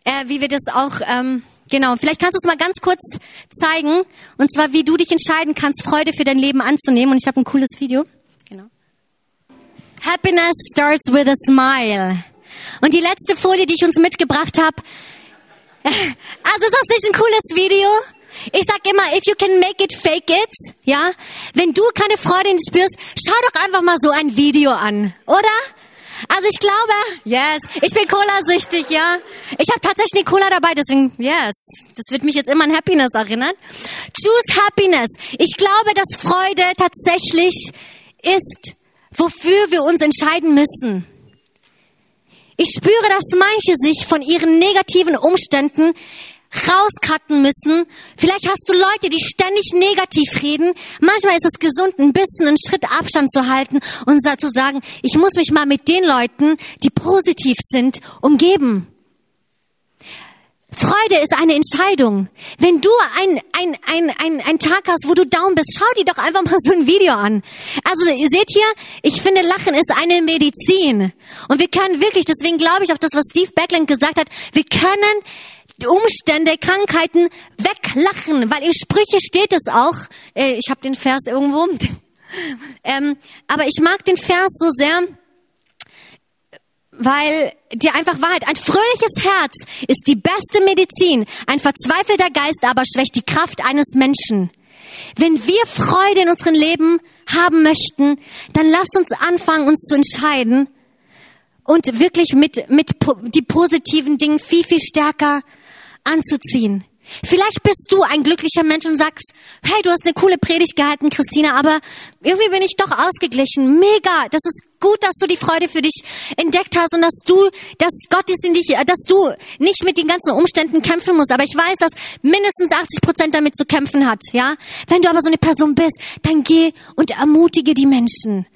äh, wie wir das auch, ähm, Genau, vielleicht kannst du es mal ganz kurz zeigen, und zwar wie du dich entscheiden kannst, Freude für dein Leben anzunehmen. Und ich habe ein cooles Video. Genau. Happiness starts with a smile. Und die letzte Folie, die ich uns mitgebracht habe, also ist das nicht ein cooles Video? Ich sag immer, if you can make it, fake it. Ja, wenn du keine Freude spürst, schau doch einfach mal so ein Video an, oder? Also ich glaube, yes, ich bin Cola-süchtig, ja. Ich habe tatsächlich eine Cola dabei, deswegen, yes, das wird mich jetzt immer an Happiness erinnern. Choose Happiness. Ich glaube, dass Freude tatsächlich ist, wofür wir uns entscheiden müssen. Ich spüre, dass manche sich von ihren negativen Umständen rauscutten müssen. Vielleicht hast du Leute, die ständig negativ reden. Manchmal ist es gesund, ein bisschen einen Schritt Abstand zu halten und zu sagen, ich muss mich mal mit den Leuten, die positiv sind, umgeben. Freude ist eine Entscheidung. Wenn du ein, ein, ein, ein, ein Tag hast, wo du down bist, schau dir doch einfach mal so ein Video an. Also ihr seht hier, ich finde Lachen ist eine Medizin. Und wir können wirklich, deswegen glaube ich auch das, was Steve Backland gesagt hat, wir können Umstände, Krankheiten weglachen, weil in Sprüche steht es auch. Äh, ich habe den Vers irgendwo. ähm, aber ich mag den Vers so sehr, weil dir einfach Wahrheit, ein fröhliches Herz ist die beste Medizin. Ein verzweifelter Geist aber schwächt die Kraft eines Menschen. Wenn wir Freude in unserem Leben haben möchten, dann lasst uns anfangen, uns zu entscheiden und wirklich mit, mit die positiven Dinge viel, viel stärker anzuziehen. Vielleicht bist du ein glücklicher Mensch und sagst, hey, du hast eine coole Predigt gehalten, Christina, aber irgendwie bin ich doch ausgeglichen. Mega, das ist gut, dass du die Freude für dich entdeckt hast und dass du, dass Gott ist in dich, dass du nicht mit den ganzen Umständen kämpfen musst. Aber ich weiß, dass mindestens 80 Prozent damit zu kämpfen hat, ja. Wenn du aber so eine Person bist, dann geh und ermutige die Menschen.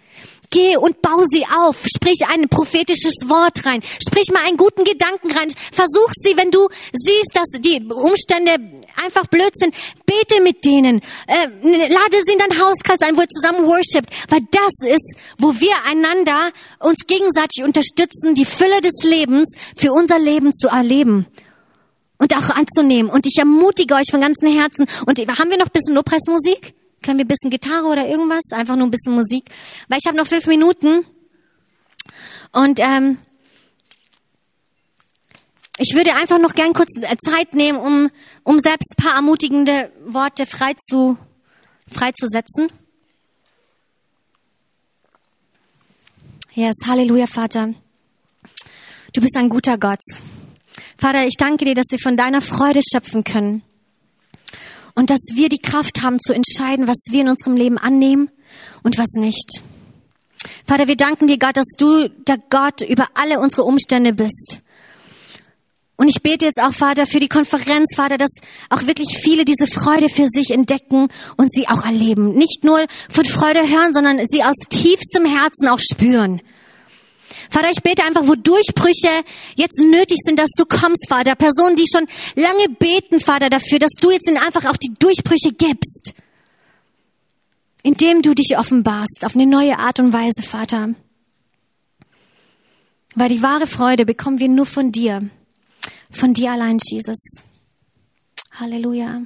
Geh und bau sie auf. Sprich ein prophetisches Wort rein. Sprich mal einen guten Gedanken rein. Versuch sie, wenn du siehst, dass die Umstände einfach blöd sind, bete mit denen. Äh, lade sie in dein Hauskreis ein, wo ihr zusammen worshipt. Weil das ist, wo wir einander uns gegenseitig unterstützen, die Fülle des Lebens für unser Leben zu erleben und auch anzunehmen. Und ich ermutige euch von ganzem Herzen. Und haben wir noch ein bisschen Lobpreismusik? Können wir ein bisschen Gitarre oder irgendwas? Einfach nur ein bisschen Musik. Weil ich habe noch fünf Minuten. Und ähm, ich würde einfach noch gern kurz Zeit nehmen, um, um selbst paar ermutigende Worte frei zu, freizusetzen. Yes, Halleluja, Vater. Du bist ein guter Gott. Vater, ich danke dir, dass wir von deiner Freude schöpfen können und dass wir die Kraft haben zu entscheiden, was wir in unserem Leben annehmen und was nicht. Vater, wir danken dir, Gott, dass du der Gott über alle unsere Umstände bist. Und ich bete jetzt auch, Vater, für die Konferenz, Vater, dass auch wirklich viele diese Freude für sich entdecken und sie auch erleben. Nicht nur von Freude hören, sondern sie aus tiefstem Herzen auch spüren. Vater, ich bete einfach, wo Durchbrüche jetzt nötig sind, dass du kommst, Vater. Personen, die schon lange beten, Vater, dafür, dass du jetzt ihnen einfach auch die Durchbrüche gibst. Indem du dich offenbarst auf eine neue Art und Weise, Vater. Weil die wahre Freude bekommen wir nur von dir. Von dir allein, Jesus. Halleluja.